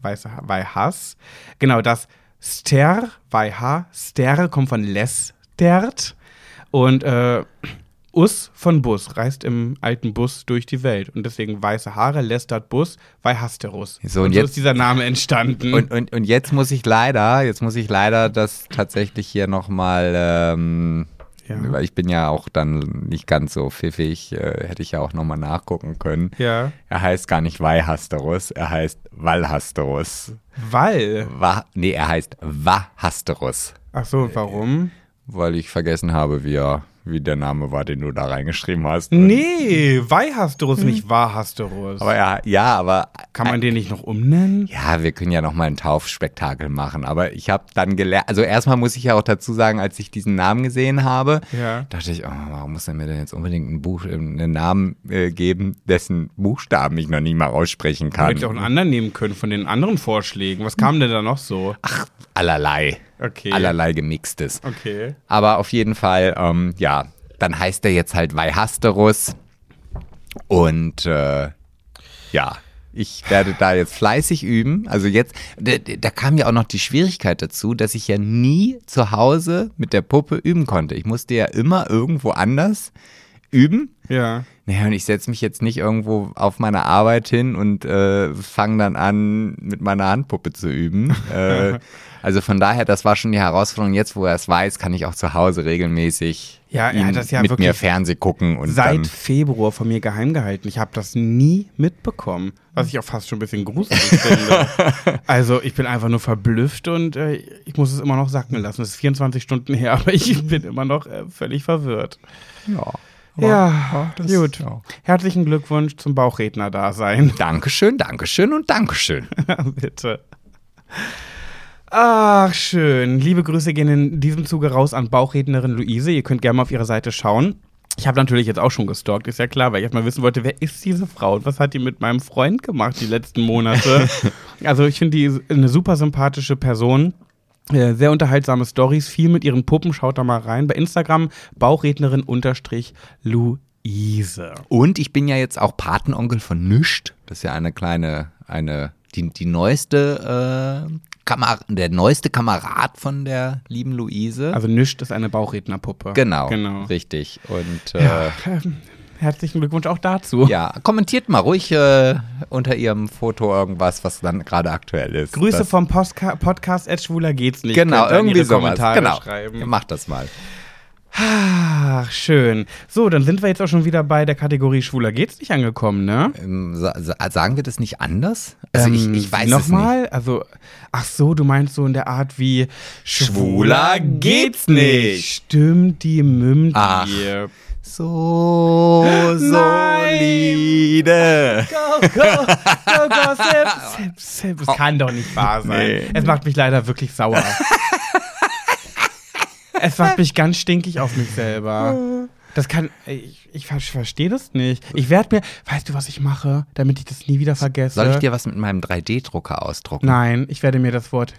weiße Haar, Vaihas. Genau, das Ster, Vaiha, Ster kommt von Lestert und äh, Us von Bus, reist im alten Bus durch die Welt. Und deswegen weiße Haare, lästert Bus, Vaihasterus. So, und und so jetzt- ist dieser Name entstanden. Und, und, und jetzt muss ich leider, jetzt muss ich leider das tatsächlich hier nochmal, ähm, Ja. weil ich bin ja auch dann nicht ganz so pfiffig, äh, hätte ich ja auch nochmal nachgucken können. ja. Er heißt gar nicht Vaihasterus, er heißt Valhasterus. Weil. Va nee, er heißt Vahasterus, Ach so, und warum? weil ich vergessen habe, wie, er, wie der Name war, den du da reingeschrieben hast. Nee, Vaihasterus, nicht Wahrhasterus. Aber ja, ja, aber Kann man den nicht noch umnennen? Ja, wir können ja noch mal ein Taufspektakel machen. Aber ich habe dann gelernt, also erstmal muss ich ja auch dazu sagen, als ich diesen Namen gesehen habe, Ja. dachte ich, oh, warum muss er mir denn jetzt unbedingt einen, Buch, einen Namen äh, geben, dessen Buchstaben ich noch nicht mal aussprechen kann? hättest auch einen anderen nehmen können von den anderen Vorschlägen. Was kam denn da noch so? Ach, allerlei. Okay. Allerlei gemixtes. Okay. Aber auf jeden Fall, ähm, ja, dann heißt er jetzt halt Vaihasterus. Und äh, ja, ich werde da jetzt fleißig üben. Also jetzt, da, da kam ja auch noch die Schwierigkeit dazu, dass ich ja nie zu Hause mit der Puppe üben konnte. Ich musste ja immer irgendwo anders üben. Ja. Naja, und ich setze mich jetzt nicht irgendwo auf meine Arbeit hin und äh, fange dann an, mit meiner Handpuppe zu üben. äh, also von daher, das war schon die Herausforderung. Jetzt, wo er es weiß, kann ich auch zu Hause regelmäßig Ja, er hat das ja mit mir Fernseh gucken und Seit. Februar von mir geheim gehalten. Ich habe das nie mitbekommen. Was ich auch fast schon ein bisschen gruselig finde. Also ich bin einfach nur verblüfft und äh, ich muss es immer noch sacken lassen. Es ist 24 Stunden her, aber ich bin immer noch äh, völlig verwirrt. Ja. Ja, das- gut. ja. Herzlichen Glückwunsch zum Bauchredner-Dasein. Dankeschön, Dankeschön und Dankeschön. Bitte. Ach, schön. Liebe Grüße gehen in diesem Zuge raus an Bauchrednerin Luise. Ihr könnt gerne mal auf ihre Seite schauen. Ich habe natürlich jetzt auch schon gestalkt, ist ja klar, weil ich erstmal wissen wollte, wer ist diese Frau und was hat die mit meinem Freund gemacht die letzten Monate. also ich finde die eine super sympathische Person. Äh, Sehr unterhaltsame Stories, viel mit ihren Puppen. Schaut da mal rein. Bei Instagram Bauchrednerin unterstrich Luise. Und ich bin ja jetzt auch Patenonkel von Nüscht. Das ist ja eine kleine, eine, die, die neueste, äh, Kamera, der neueste Kamerad von der lieben Luise. Also Nischt ist eine Bauchrednerpuppe. genau, Genau. richtig. Und äh, Ja, herzlichen Glückwunsch auch dazu. Ja, kommentiert mal ruhig äh, unter ihrem Foto irgendwas, was dann gerade aktuell ist. Grüße Das- vom Postka Podcast Ed Schwuler geht's nicht. Genau, irgendwie sowas. Kommentare Genau. schreiben. Macht das mal. Ach, schön. So, dann sind wir jetzt auch schon wieder bei der Kategorie Schwuler geht's nicht angekommen, ne? Ähm, sa sa sagen wir das nicht anders? Also ich, Ähm, ich weiß es nicht. Nochmal? Also, ach so, du meinst so in der Art wie Schwuler geht's nicht. Stimmt, die Mümdi. Ach. So solide. Go, go, go, go, sip, sip, sip. Es kann doch nicht wahr sein. Nee. Es macht mich leider wirklich sauer. es macht mich ganz stinkig auf mich selber. Das kann, ich, ich ver- verstehe das nicht. Ich werde mir, weißt du, was ich mache, damit ich das nie wieder vergesse? Soll ich dir was mit meinem 3D-Drucker ausdrucken? Nein, ich werde mir das Wort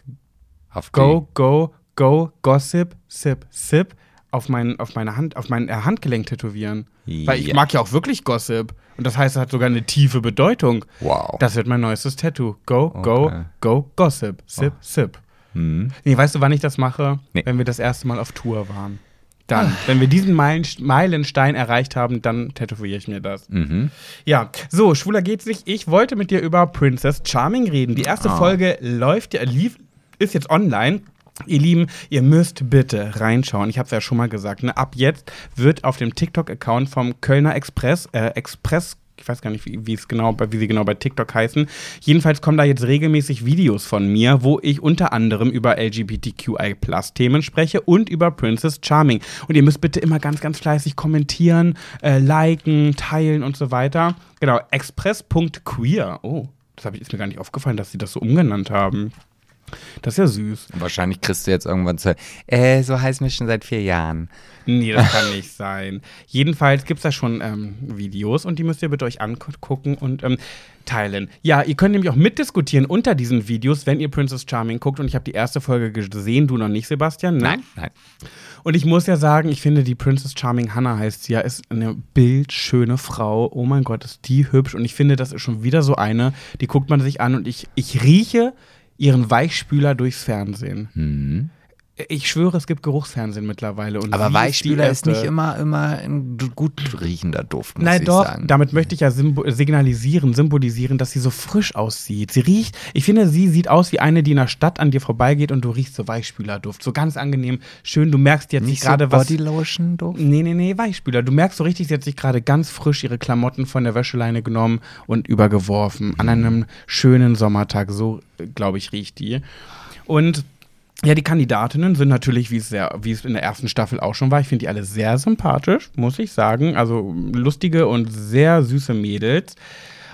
Auf Go, Go, Go, Gossip, Sip, Sip auf, mein, auf meine Hand, auf mein äh, Handgelenk tätowieren. Weil ich mag ja auch wirklich Gossip. Und das heißt, es hat sogar eine tiefe Bedeutung. Wow. Das wird mein neuestes Tattoo. Go, go, Okay. go, Gossip, Sip, Sip. Nee, weißt du, wann ich das mache? Nee. Wenn wir das erste Mal auf Tour waren. Dann, wenn wir diesen Meilen, Meilenstein erreicht haben, dann tätowiere ich mir das. Mhm. Ja, so, schwuler geht's nicht. Ich wollte mit dir über Princess Charming reden. Die erste Ah. Folge läuft ja, lief, ist jetzt online. Ihr Lieben, ihr müsst bitte reinschauen. Ich habe es ja schon mal gesagt. Ne? Ab jetzt wird auf dem TikTok-Account vom Kölner Express, äh, Express, ich weiß gar nicht, wie, genau, wie sie genau bei TikTok heißen. Jedenfalls kommen da jetzt regelmäßig Videos von mir, wo ich unter anderem über LGBTQI-Plus-Themen spreche und über Princess Charming. Und ihr müsst bitte immer ganz, ganz fleißig kommentieren, äh, liken, teilen und so weiter. Genau, express.queer. Oh, das hab ich, ist mir gar nicht aufgefallen, dass sie das so umgenannt haben. Das ist ja süß. Wahrscheinlich kriegst du jetzt irgendwann zu. Äh, so heißen wir schon seit vier Jahren. Nee, das kann nicht sein. Jedenfalls gibt es da schon ähm, Videos und die müsst ihr bitte euch angucken und ähm, teilen. Ja, ihr könnt nämlich auch mitdiskutieren unter diesen Videos, wenn ihr Princess Charming guckt. Und ich habe die erste Folge gesehen, du noch nicht, Sebastian. Ne? nein. Und ich muss ja sagen, ich finde, die Princess Charming Hannah heißt sie ja, ist eine bildschöne Frau. Oh mein Gott, ist die hübsch. Und ich finde, das ist schon wieder so eine, die guckt man sich an und ich, ich rieche ihren Weichspüler durchs Fernsehen. Mhm. Ich schwöre, es gibt Geruchsfernsehen mittlerweile. Und Aber Weichspüler ist nicht immer, immer ein gut riechender Duft, muss Nein, ich doch, sagen. damit möchte ich ja signalisieren, symbolisieren, dass sie so frisch aussieht. Sie riecht, ich finde, sie sieht aus wie eine, die in der Stadt an dir vorbeigeht und du riechst so Weichspülerduft. So ganz angenehm, schön. Du merkst jetzt nicht nicht so gerade was. Bodylotion-Duft? Nee, nee, nee, Weichspüler. Du merkst so richtig, sie hat sich gerade ganz frisch ihre Klamotten von der Wäscheleine genommen und übergeworfen. An einem schönen Sommertag. So, glaube ich, riecht die. Und ja, die Kandidatinnen sind natürlich, wie es, sehr, wie es in der ersten Staffel auch schon war, ich finde die alle sehr sympathisch, muss ich sagen. Also lustige und sehr süße Mädels.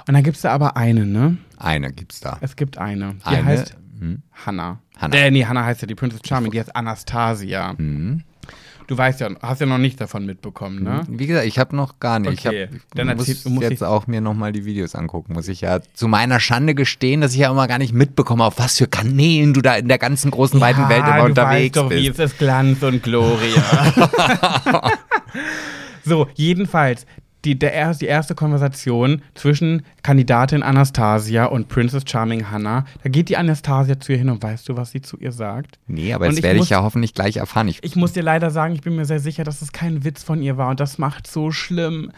Und dann gibt es da aber eine, ne? Eine gibt's da. Es gibt eine. Die Eine? heißt Hm. Hannah. Hannah. Äh, nee, Hannah heißt ja die Princess Charming, die heißt Anastasia. Mhm. Du weißt ja, hast ja noch nichts davon mitbekommen, ne? Wie gesagt, ich habe noch gar nicht. Okay, ich hab, dann muss erzähl- du musst jetzt auch mir nochmal die Videos angucken. Muss ich ja zu meiner Schande gestehen, dass ich ja immer gar nicht mitbekomme, auf was für Kanälen du da in der ganzen großen, weiten Welt immer du unterwegs weißt doch, wie bist. es ist Glanz und Gloria. so, jedenfalls, die, der die erste Konversation zwischen Kandidatin Anastasia und Princess Charming Hannah, da geht die Anastasia zu ihr hin und weißt du, was sie zu ihr sagt? Nee, aber Und das ich werde ich muss- ja hoffentlich gleich erfahren. Ich, Ich muss dir leider sagen, ich bin mir sehr sicher, dass es kein Witz von ihr war und das macht so schlimm.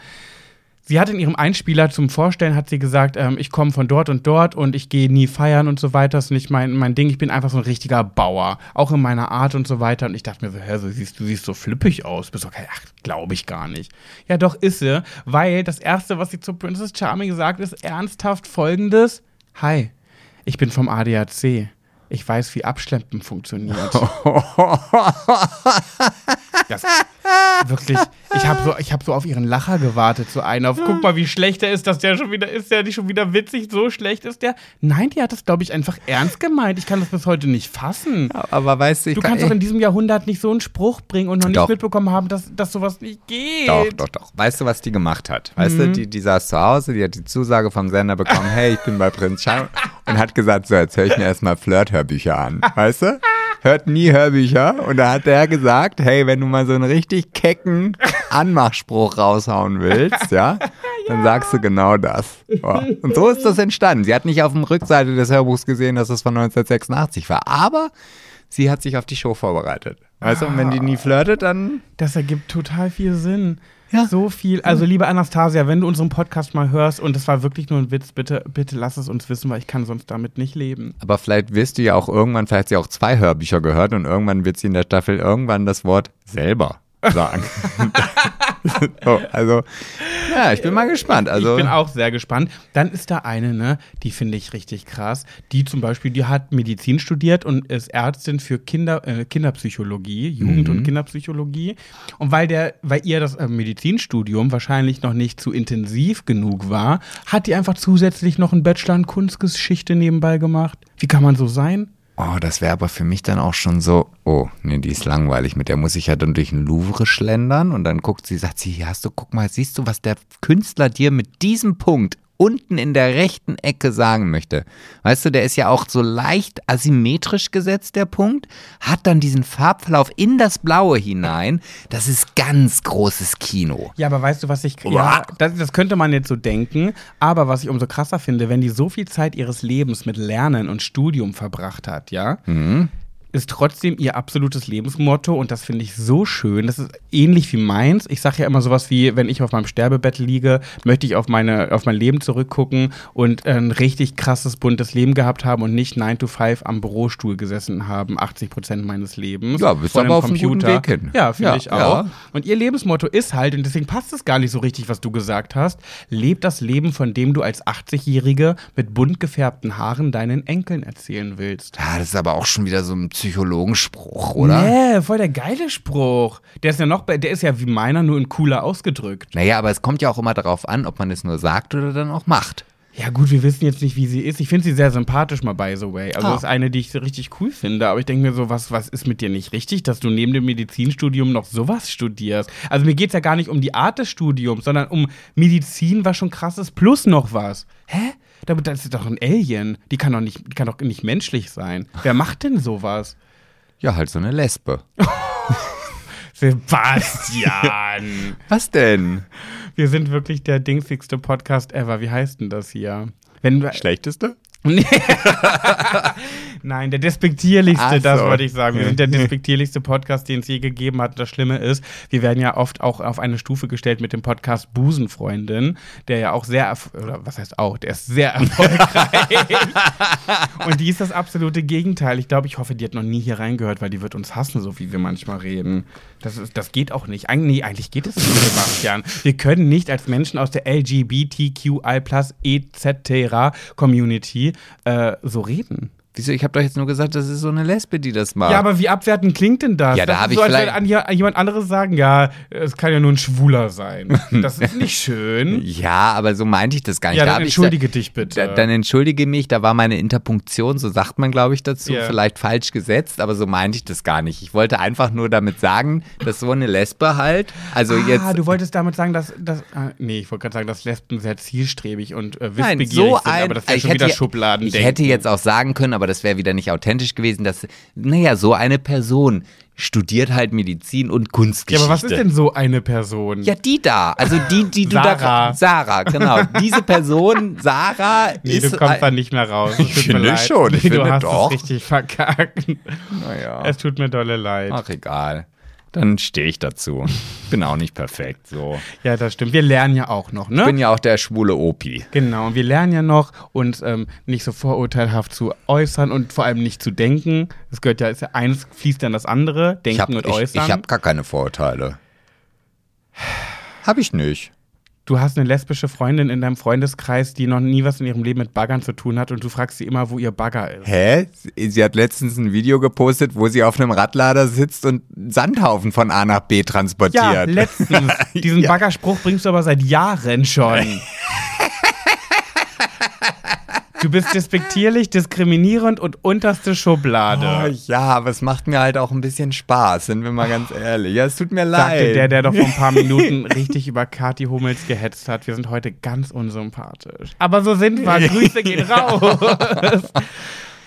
Sie hat in ihrem Einspieler zum Vorstellen, hat sie gesagt, ähm, ich komme von dort und dort und ich gehe nie feiern und so weiter. Das ist nicht mein, mein Ding. Ich bin einfach so ein richtiger Bauer. Auch in meiner Art und so weiter. Und ich dachte mir so, hä, so siehst, du siehst so flippig aus. Bist okay, ach, glaube ich gar nicht. Ja, doch ist sie, weil das Erste, was sie zu Princess Charming sagt, ist ernsthaft folgendes. Hi, ich bin vom ADAC. Ich weiß, wie Abschleppen funktioniert. Das, wirklich, ich habe so, ich hab so auf ihren Lacher gewartet, so einen auf, guck mal, wie schlecht der ist, dass der schon wieder, ist der nicht schon wieder witzig, so schlecht ist der? Nein, die hat das, glaube ich, einfach ernst gemeint. Ich kann das bis heute nicht fassen. aber weißt du, ich Du kann, kannst doch in diesem Jahrhundert nicht so einen Spruch bringen und noch nicht Doch. mitbekommen haben, dass, dass sowas nicht geht. Doch, doch, doch. Weißt du, was die gemacht hat? Weißt du, die, die saß zu Hause, die hat die Zusage vom Sender bekommen, hey, ich bin bei Prinz Charming und hat gesagt, so, jetzt höre ich mir erstmal Flirt-Hörbücher an. Weißt du? Hört nie Hörbücher. Und da hat der gesagt, hey, wenn du mal so einen richtig kecken Anmachspruch raushauen willst, ja, dann sagst du genau das. Ja. Und so ist das entstanden. Sie hat nicht auf dem Rückseite des Hörbuchs gesehen, dass es von 1986 war, aber sie hat sich auf die Show vorbereitet. Weißt du, und wenn die nie flirtet, dann Das ergibt total viel Sinn. Ja. So viel. Also, liebe Anastasia, wenn du unseren Podcast mal hörst und es war wirklich nur ein Witz, bitte, bitte lass es uns wissen, weil ich kann sonst damit nicht leben. Aber vielleicht wirst du ja auch irgendwann, vielleicht hat sie auch zwei Hörbücher gehört und irgendwann wird sie in der Staffel irgendwann das Wort selber sagen. so, also, ja, ich bin mal gespannt. Also, ich bin auch sehr gespannt. Dann ist da eine, ne, die finde ich richtig krass. Die zum Beispiel, die hat Medizin studiert und ist Ärztin für Kinder, äh, Kinderpsychologie, Jugend- Mhm. und Kinderpsychologie. Und weil der, weil ihr das äh, Medizinstudium wahrscheinlich noch nicht zu intensiv genug war, hat die einfach zusätzlich noch einen Bachelor in Kunstgeschichte nebenbei gemacht. Wie kann man so sein? Oh, das wäre aber für mich dann auch schon so, oh, nee, die ist langweilig. Mit der muss ich ja dann durch den Louvre schlendern und dann guckt sie, sagt sie, hier hast du, guck mal, siehst du, was der Künstler dir mit diesem Punkt unten in der rechten Ecke sagen möchte. Weißt du, der ist ja auch so leicht asymmetrisch gesetzt, der Punkt, hat dann diesen Farbverlauf in das Blaue hinein. Das ist ganz großes Kino. Ja, aber weißt du, was ich. Ja, das, das könnte man jetzt so denken. Aber was ich umso krasser finde, wenn die so viel Zeit ihres Lebens mit Lernen und Studium verbracht hat, ja, ist trotzdem ihr absolutes Lebensmotto und das finde ich so schön. Das ist ähnlich wie meins. Ich sage ja immer sowas wie, wenn ich auf meinem Sterbebett liege, möchte ich auf, meine, auf mein Leben zurückgucken und ein richtig krasses, buntes Leben gehabt haben und nicht 9 to 5 am Bürostuhl gesessen haben, 80 Prozent meines Lebens. Ja, bist aber auf einem guten Weg hin. Ja, finde Ja, ich auch. ja. Und ihr Lebensmotto ist halt, und deswegen passt es gar nicht so richtig, was du gesagt hast, leb das Leben, von dem du als 80-Jährige mit bunt gefärbten Haaren deinen Enkeln erzählen willst. Ja, das ist aber auch schon wieder so ein Psychologenspruch, oder? Nee, voll der geile Spruch. Der ist ja noch, der ist ja wie meiner, nur in cooler ausgedrückt. Naja, aber es kommt ja auch immer darauf an, ob man es nur sagt oder dann auch macht. Ja gut, wir wissen jetzt nicht, wie sie ist. Ich finde sie sehr sympathisch mal, by the way. Also Ah. ist eine, die ich so richtig cool finde. Aber ich denke mir so, was, was ist mit dir nicht richtig, dass du neben dem Medizinstudium noch sowas studierst? Also mir geht es ja gar nicht um die Art des Studiums, sondern um Medizin, was schon krass ist, plus noch was. Hä? Da- Das ist doch ein Alien. Die kann doch nicht, die kann doch nicht menschlich sein. Wer macht denn sowas? Ja, halt so eine Lesbe. Sebastian! Was denn? Wir sind wirklich der dingsigste Podcast ever. Wie heißt denn das hier? Wenn Schlechteste? Nee. Nein, der despektierlichste, Ach das so. wollte ich sagen. Wir sind der despektierlichste Podcast, den es je gegeben hat. Das Schlimme ist, wir werden ja oft auch auf eine Stufe gestellt mit dem Podcast Busenfreundin, der ja auch sehr, oder was heißt auch, der ist sehr erfolgreich. Und die ist das absolute Gegenteil. Ich glaube, ich hoffe, die hat noch nie hier reingehört, weil die wird uns hassen, so wie wir manchmal reden. Das, ist, das geht auch nicht. Eigentlich, nee, eigentlich geht es nicht, Sebastian. Wir können nicht als Menschen aus der LGBTQI etc. Community äh, so reden. Wieso? Ich habe doch jetzt nur gesagt, das ist so eine Lesbe, die das macht. Ja, aber wie abwertend klingt denn das? Ja, da das hab ist ich so, als vielleicht- an, jemand anderes sagen, ja, es kann ja nur ein Schwuler sein. Das ist nicht schön. Ja, aber so meinte ich das gar nicht. Ja, Da dann hab ich entschuldige dich bitte. Da, dann entschuldige mich, da war meine Interpunktion, so sagt man, glaube ich, dazu, Ja. vielleicht falsch gesetzt, aber so meinte ich das gar nicht. Ich wollte einfach nur damit sagen, dass so eine Lesbe halt, also ah, jetzt. du wolltest damit sagen, dass, dass ah, nee, ich wollte gerade sagen, dass Lesben sehr zielstrebig und äh, Nein, wissbegierig so sind, ein, aber das wäre ich schon wieder ja- Schubladen. Ich hätte jetzt auch sagen können, aber das wäre wieder nicht authentisch gewesen, dass, naja, so eine Person studiert halt Medizin und Ja, Kunstgeschichte. aber was ist denn so eine Person? Ja, die da. Also die, die du Sarah. da. Sarah, genau. Diese Person, Sarah, Nee, ist. du kommst da nicht mehr raus. Ich finde schon, ich Nee, du finde hast doch. es richtig verkackt. naja. Es tut mir dolle leid. Ach, egal. Dann stehe ich dazu. Bin auch nicht perfekt, so. Ja, das stimmt. Wir lernen ja auch noch, ne? Ich bin ja auch der schwule Opi. Genau, und wir lernen ja noch, uns ähm, nicht so vorurteilhaft zu äußern und vor allem nicht zu denken. Das gehört ja, ist ja eins fließt dann das andere, denken habe und ich, äußern. ich hab gar keine Vorurteile. Hab ich nicht. Du hast eine lesbische Freundin in deinem Freundeskreis, die noch nie was in ihrem Leben mit Baggern zu tun hat und du fragst sie immer, wo ihr Bagger ist. Hä? Sie hat letztens ein Video gepostet, wo sie auf einem Radlader sitzt und Sandhaufen von A nach B Ja, transportiert. letztens. Diesen Ja. Baggerspruch bringst du aber seit Jahren schon. Du bist despektierlich, diskriminierend und unterste Schublade. Oh, ja, aber es macht mir halt auch ein bisschen Spaß, sind wir mal ganz ehrlich. Ja, es tut mir leid. Sagte der, der doch vor ein paar Minuten richtig über Kathi Hummels gehetzt hat. Wir sind heute ganz unsympathisch. Aber so sind wir. Grüße gehen raus.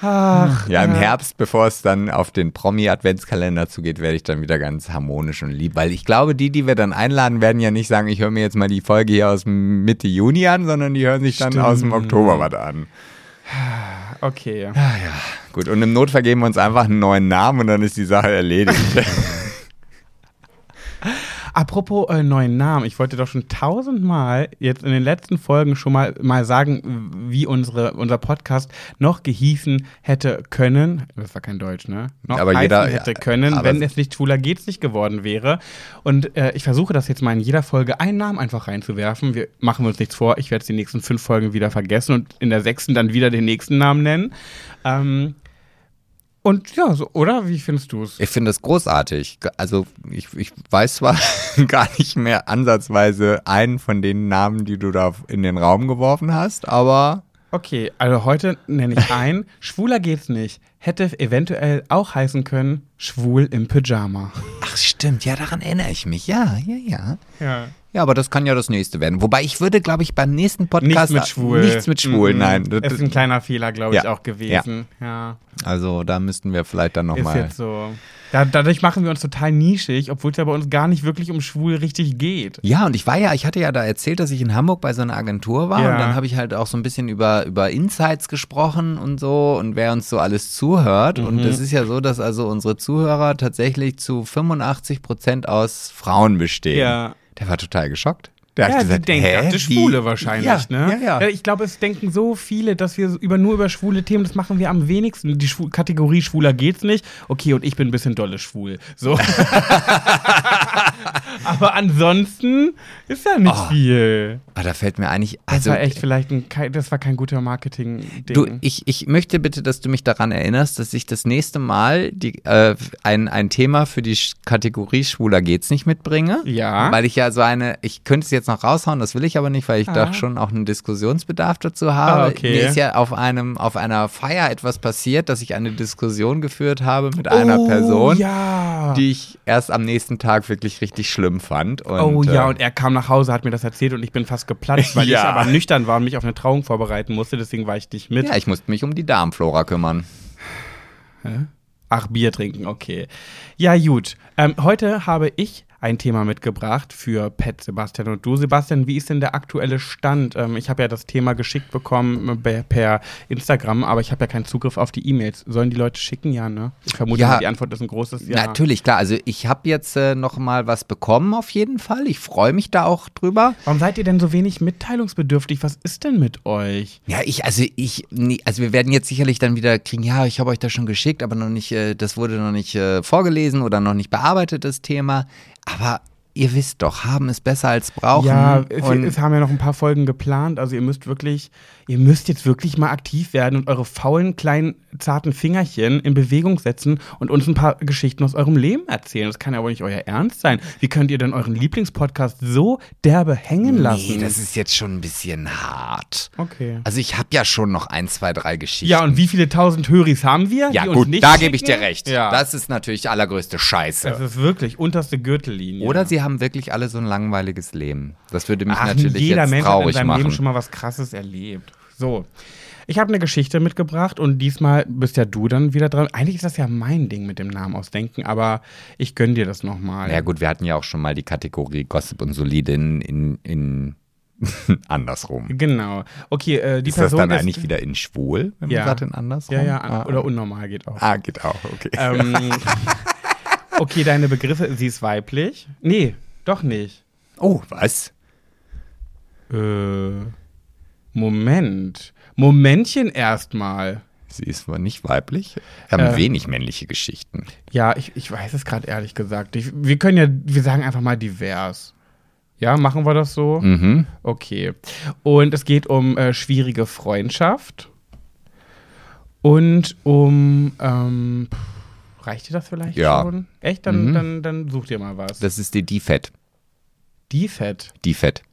Ach, Ja, im Herbst, bevor es dann auf den Promi-Adventskalender zugeht, werde ich dann wieder ganz harmonisch und lieb. Weil ich glaube, die, die wir dann einladen, werden ja nicht sagen, ich höre mir jetzt mal die Folge hier aus Mitte Juni an, sondern die hören sich dann Stimmt. aus dem Oktober was an. okay. Gut, und im Notfall geben wir uns einfach einen neuen Namen und dann ist die Sache erledigt. Apropos äh, neuen Namen, ich wollte doch schon tausendmal jetzt in den letzten Folgen schon mal, mal sagen, wie unsere, unser Podcast noch gehießen hätte können. Das war kein Deutsch, ne? Noch Aber jeder- hätte können, wenn es nicht schwuler geht's nicht geworden wäre. Und äh, ich versuche das jetzt mal in jeder Folge einen Namen einfach reinzuwerfen. Wir machen uns nichts vor. Ich werde es die nächsten fünf Folgen wieder vergessen und in der sechsten dann wieder den nächsten Namen nennen. Ähm, und ja, so, oder? Wie findest du es? Ich finde das großartig. Also ich, ich weiß zwar gar nicht mehr ansatzweise einen von den Namen, die du da in den Raum geworfen hast, aber Okay, also heute nenne ich ein. Schwuler geht's nicht. Hätte eventuell auch heißen können, schwul im Pyjama. ach stimmt, ja, daran erinnere ich mich. Ja, ja, ja. Ja. Ja, aber das kann ja das nächste werden. Wobei ich würde, glaube ich, beim nächsten Nichts Podcast mit schwul. Nichts mit schwul, Mhm. nein. Das ist ein kleiner Fehler, glaube ich, Ja. auch gewesen. Ja. also da müssten wir vielleicht dann Ist nochmal. jetzt so. Da, dadurch machen wir uns total nischig, obwohl es ja bei uns gar nicht wirklich um schwul richtig geht. Ja, und ich war ja, ich hatte ja da erzählt, dass ich in Hamburg bei so einer Agentur war Ja. und dann habe ich halt auch so ein bisschen über, über Insights gesprochen und so und wer uns so alles zuhört. Und Mhm. es ist ja so, dass also unsere Zuhörer tatsächlich zu 85 Prozent aus Frauen bestehen. Ja. Der war total geschockt. Der Ja, hat die gesagt, denken, hä, das ist wie? Schwule wahrscheinlich, ja, ne? Ja, ja. Ich glaube, es denken so viele, dass wir über, nur über schwule Themen, das machen wir am wenigsten. Die Schwu Kategorie schwuler geht's nicht. Okay, und ich bin ein bisschen dolle schwul. So. Aber ansonsten ist ja nicht Oh, viel. Ah, da fällt mir eigentlich, Das also war echt vielleicht ein, kein- das war kein guter Marketing-Ding. Du, ich, ich möchte bitte, dass du mich daran erinnerst, dass ich das nächste Mal die, äh, ein, ein Thema für die Kategorie Schwuler geht's nicht mitbringe. Ja. Weil ich ja so eine, ich könnte es jetzt noch raushauen, das will ich aber nicht, weil ich Ah. doch schon auch einen Diskussionsbedarf dazu habe. Ah, okay. Mir ist ja auf einem, auf einer Feier etwas passiert, dass ich eine Diskussion geführt habe mit einer oh, Person, Ja. die ich erst am nächsten Tag wirklich richtig schlimm fand. Und, oh ja, äh, und er kam nach Hause, hat mir das erzählt und ich bin fast geplatzt, weil Ja. ich aber nüchtern war und mich auf eine Trauung vorbereiten musste, deswegen war ich nicht mit. ja, ich musste mich um die Darmflora kümmern. Ach, Bier trinken, okay. Ja, gut. Ähm, heute habe ich ein Thema mitgebracht für Pet, Sebastian und du. Sebastian, wie ist denn der aktuelle Stand? Ähm, ich habe ja das Thema geschickt bekommen per- per Instagram, aber ich habe ja keinen Zugriff auf die E-Mails. Sollen die Leute schicken? Ja, ne? Ich vermute, Ja. die Antwort ist ein großes Ja. Natürlich, klar. Also ich habe jetzt äh, noch mal was bekommen auf jeden Fall. Ich freue mich da auch drüber. Warum seid ihr denn so wenig mitteilungsbedürftig? Was ist denn mit euch? Ja, ich, also ich, nee, also wir werden jetzt sicherlich dann wieder kriegen, ja, ich habe euch das schon geschickt, aber noch nicht, äh, das wurde noch nicht äh, vorgelesen oder noch nicht bearbeitet, das Thema. Aber ihr wisst doch, haben ist besser als brauchen. Ja, es, haben ja noch ein paar Folgen geplant. Also ihr müsst wirklich, ihr müsst jetzt wirklich mal aktiv werden und eure faulen, kleinen, zarten Fingerchen in Bewegung setzen und uns ein paar Geschichten aus eurem Leben erzählen. Das kann ja wohl nicht euer Ernst sein. Wie könnt ihr denn euren Lieblingspodcast so derbe hängen lassen? nee, das ist jetzt schon ein bisschen hart. okay. Also ich habe ja schon noch ein, zwei, drei Geschichten. Ja, und wie viele tausend Höris haben wir? ja gut, nicht da gebe ich dir recht. Ja. Das ist natürlich allergrößte Scheiße. das ist wirklich unterste Gürtellinie. Oder sie haben wirklich alle so ein langweiliges Leben. Das würde mich Ach, natürlich jeder jetzt Mensch hat in seinem Leben schon mal was Krasses erlebt. So. Ich habe eine Geschichte mitgebracht und diesmal bist ja du dann wieder dran. Eigentlich ist das ja mein Ding mit dem Namen ausdenken, aber ich gönn dir das nochmal. Ja gut, wir hatten ja auch schon mal die Kategorie Gossip und Solide in, in, in andersrum. Genau. Okay, äh, die ist das Person dann ist, eigentlich wieder in schwul, wenn Ja. man sagt in andersrum? Ja, ja, ah, oder unnormal geht auch. Ah, geht auch, okay. Ähm, okay, deine Begriffe, sie ist weiblich? Nee, doch nicht. oh, was? Äh, Moment. Momentchen erstmal. Sie ist wohl nicht weiblich? Wir haben Äh. wenig männliche Geschichten. Ja, ich, ich weiß es gerade ehrlich gesagt. Ich, wir können ja, wir sagen einfach mal divers. Ja, machen wir das so? Mhm. Okay. Und es geht um äh, schwierige Freundschaft und um, ähm, reicht dir das vielleicht Ja. schon? Echt? Dann, Mhm. dann, dann such dir mal was. Das ist die Defett. die Fett. Defett.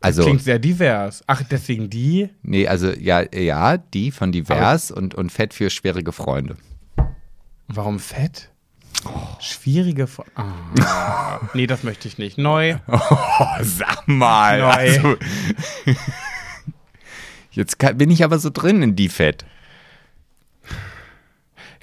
Also, Klingt sehr divers. Ach, deswegen die? nee, also ja, ja, die von divers und, und Fett für schwierige Freunde. Warum Fett? Schwierige Fre ah. Nee, das möchte ich nicht. Neu. Oh, sag mal. Neu. Also, jetzt kann, bin ich aber so drin in Defett. Können,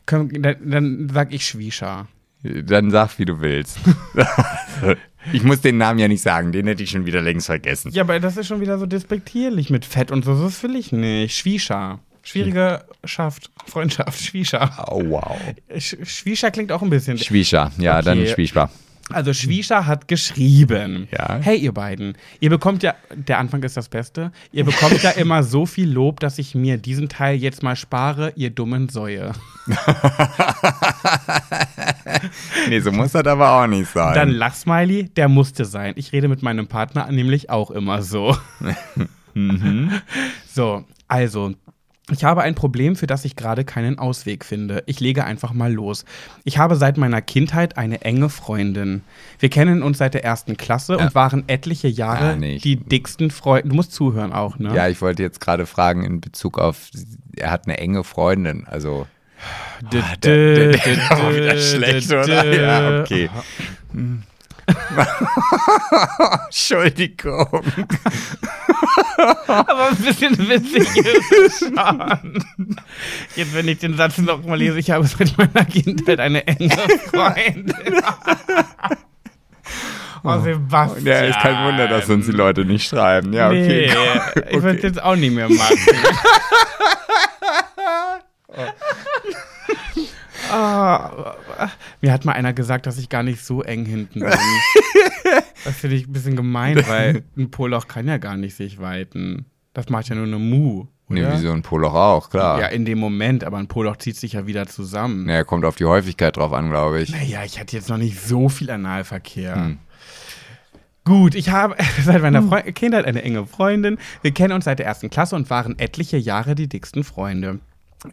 dann, dann sag ich Schwischa. Dann sag, wie du willst. ich muss den Namen ja nicht sagen, den hätte ich schon wieder längst vergessen. Ja, aber das ist schon wieder so despektierlich mit Fett und so. Das will ich nicht. Schwischa. Schwierige Schaft, Freundschaft, Schwischa. Oh, wow. Sch Schwischa klingt auch ein bisschen. Schwischer, ja, Okay. dann Schwischer. Also Schwischa hat geschrieben. Ja. Hey ihr beiden, ihr bekommt ja, der Anfang ist das Beste, ihr bekommt ja immer so viel Lob, dass ich mir diesen Teil jetzt mal spare, ihr dummen Säue. Nee, so muss das aber auch nicht sein. Dann Lachsmiley, der musste sein. Ich rede mit meinem Partner nämlich auch immer so. So, also. Ich habe ein Problem, für das ich gerade keinen Ausweg finde. Ich lege einfach mal los. Ich habe seit meiner Kindheit eine enge Freundin. Wir kennen uns seit der ersten Klasse Ja. und waren etliche Jahre Ah, nee, die dicksten Freunde. Du musst zuhören auch, ne? ja, ich wollte jetzt gerade fragen in Bezug auf, er hat eine enge Freundin, also. Ah, der, der, der dö, war wieder schlecht, oder? Ja, okay. Entschuldigung. Aber ein bisschen witzig ist es schon. Jetzt, wenn ich den Satz noch mal lese, ich habe seit meiner Kindheit eine enge Freundin. Oh, Sebastian. Ja, ist kein Wunder, dass uns die Leute nicht schreiben. Ja, okay. Nee, ich würde es jetzt auch nicht mehr machen. Ah, mir hat mal einer gesagt, dass ich gar nicht so eng hinten bin. Das finde ich ein bisschen gemein, weil ein Poloch kann ja gar nicht sich weiten. Das macht ja nur eine Mu. Nee, Oder? wie so ein Poloch auch, klar. Ja, in dem Moment, aber ein Poloch zieht sich ja wieder zusammen. ja, kommt auf die Häufigkeit drauf an, glaube ich. Naja, ich hatte jetzt noch nicht so viel Analverkehr. Hm. Gut, ich habe seit meiner Freu Kindheit eine enge Freundin. Wir kennen uns seit der ersten Klasse und waren etliche Jahre die dicksten Freunde.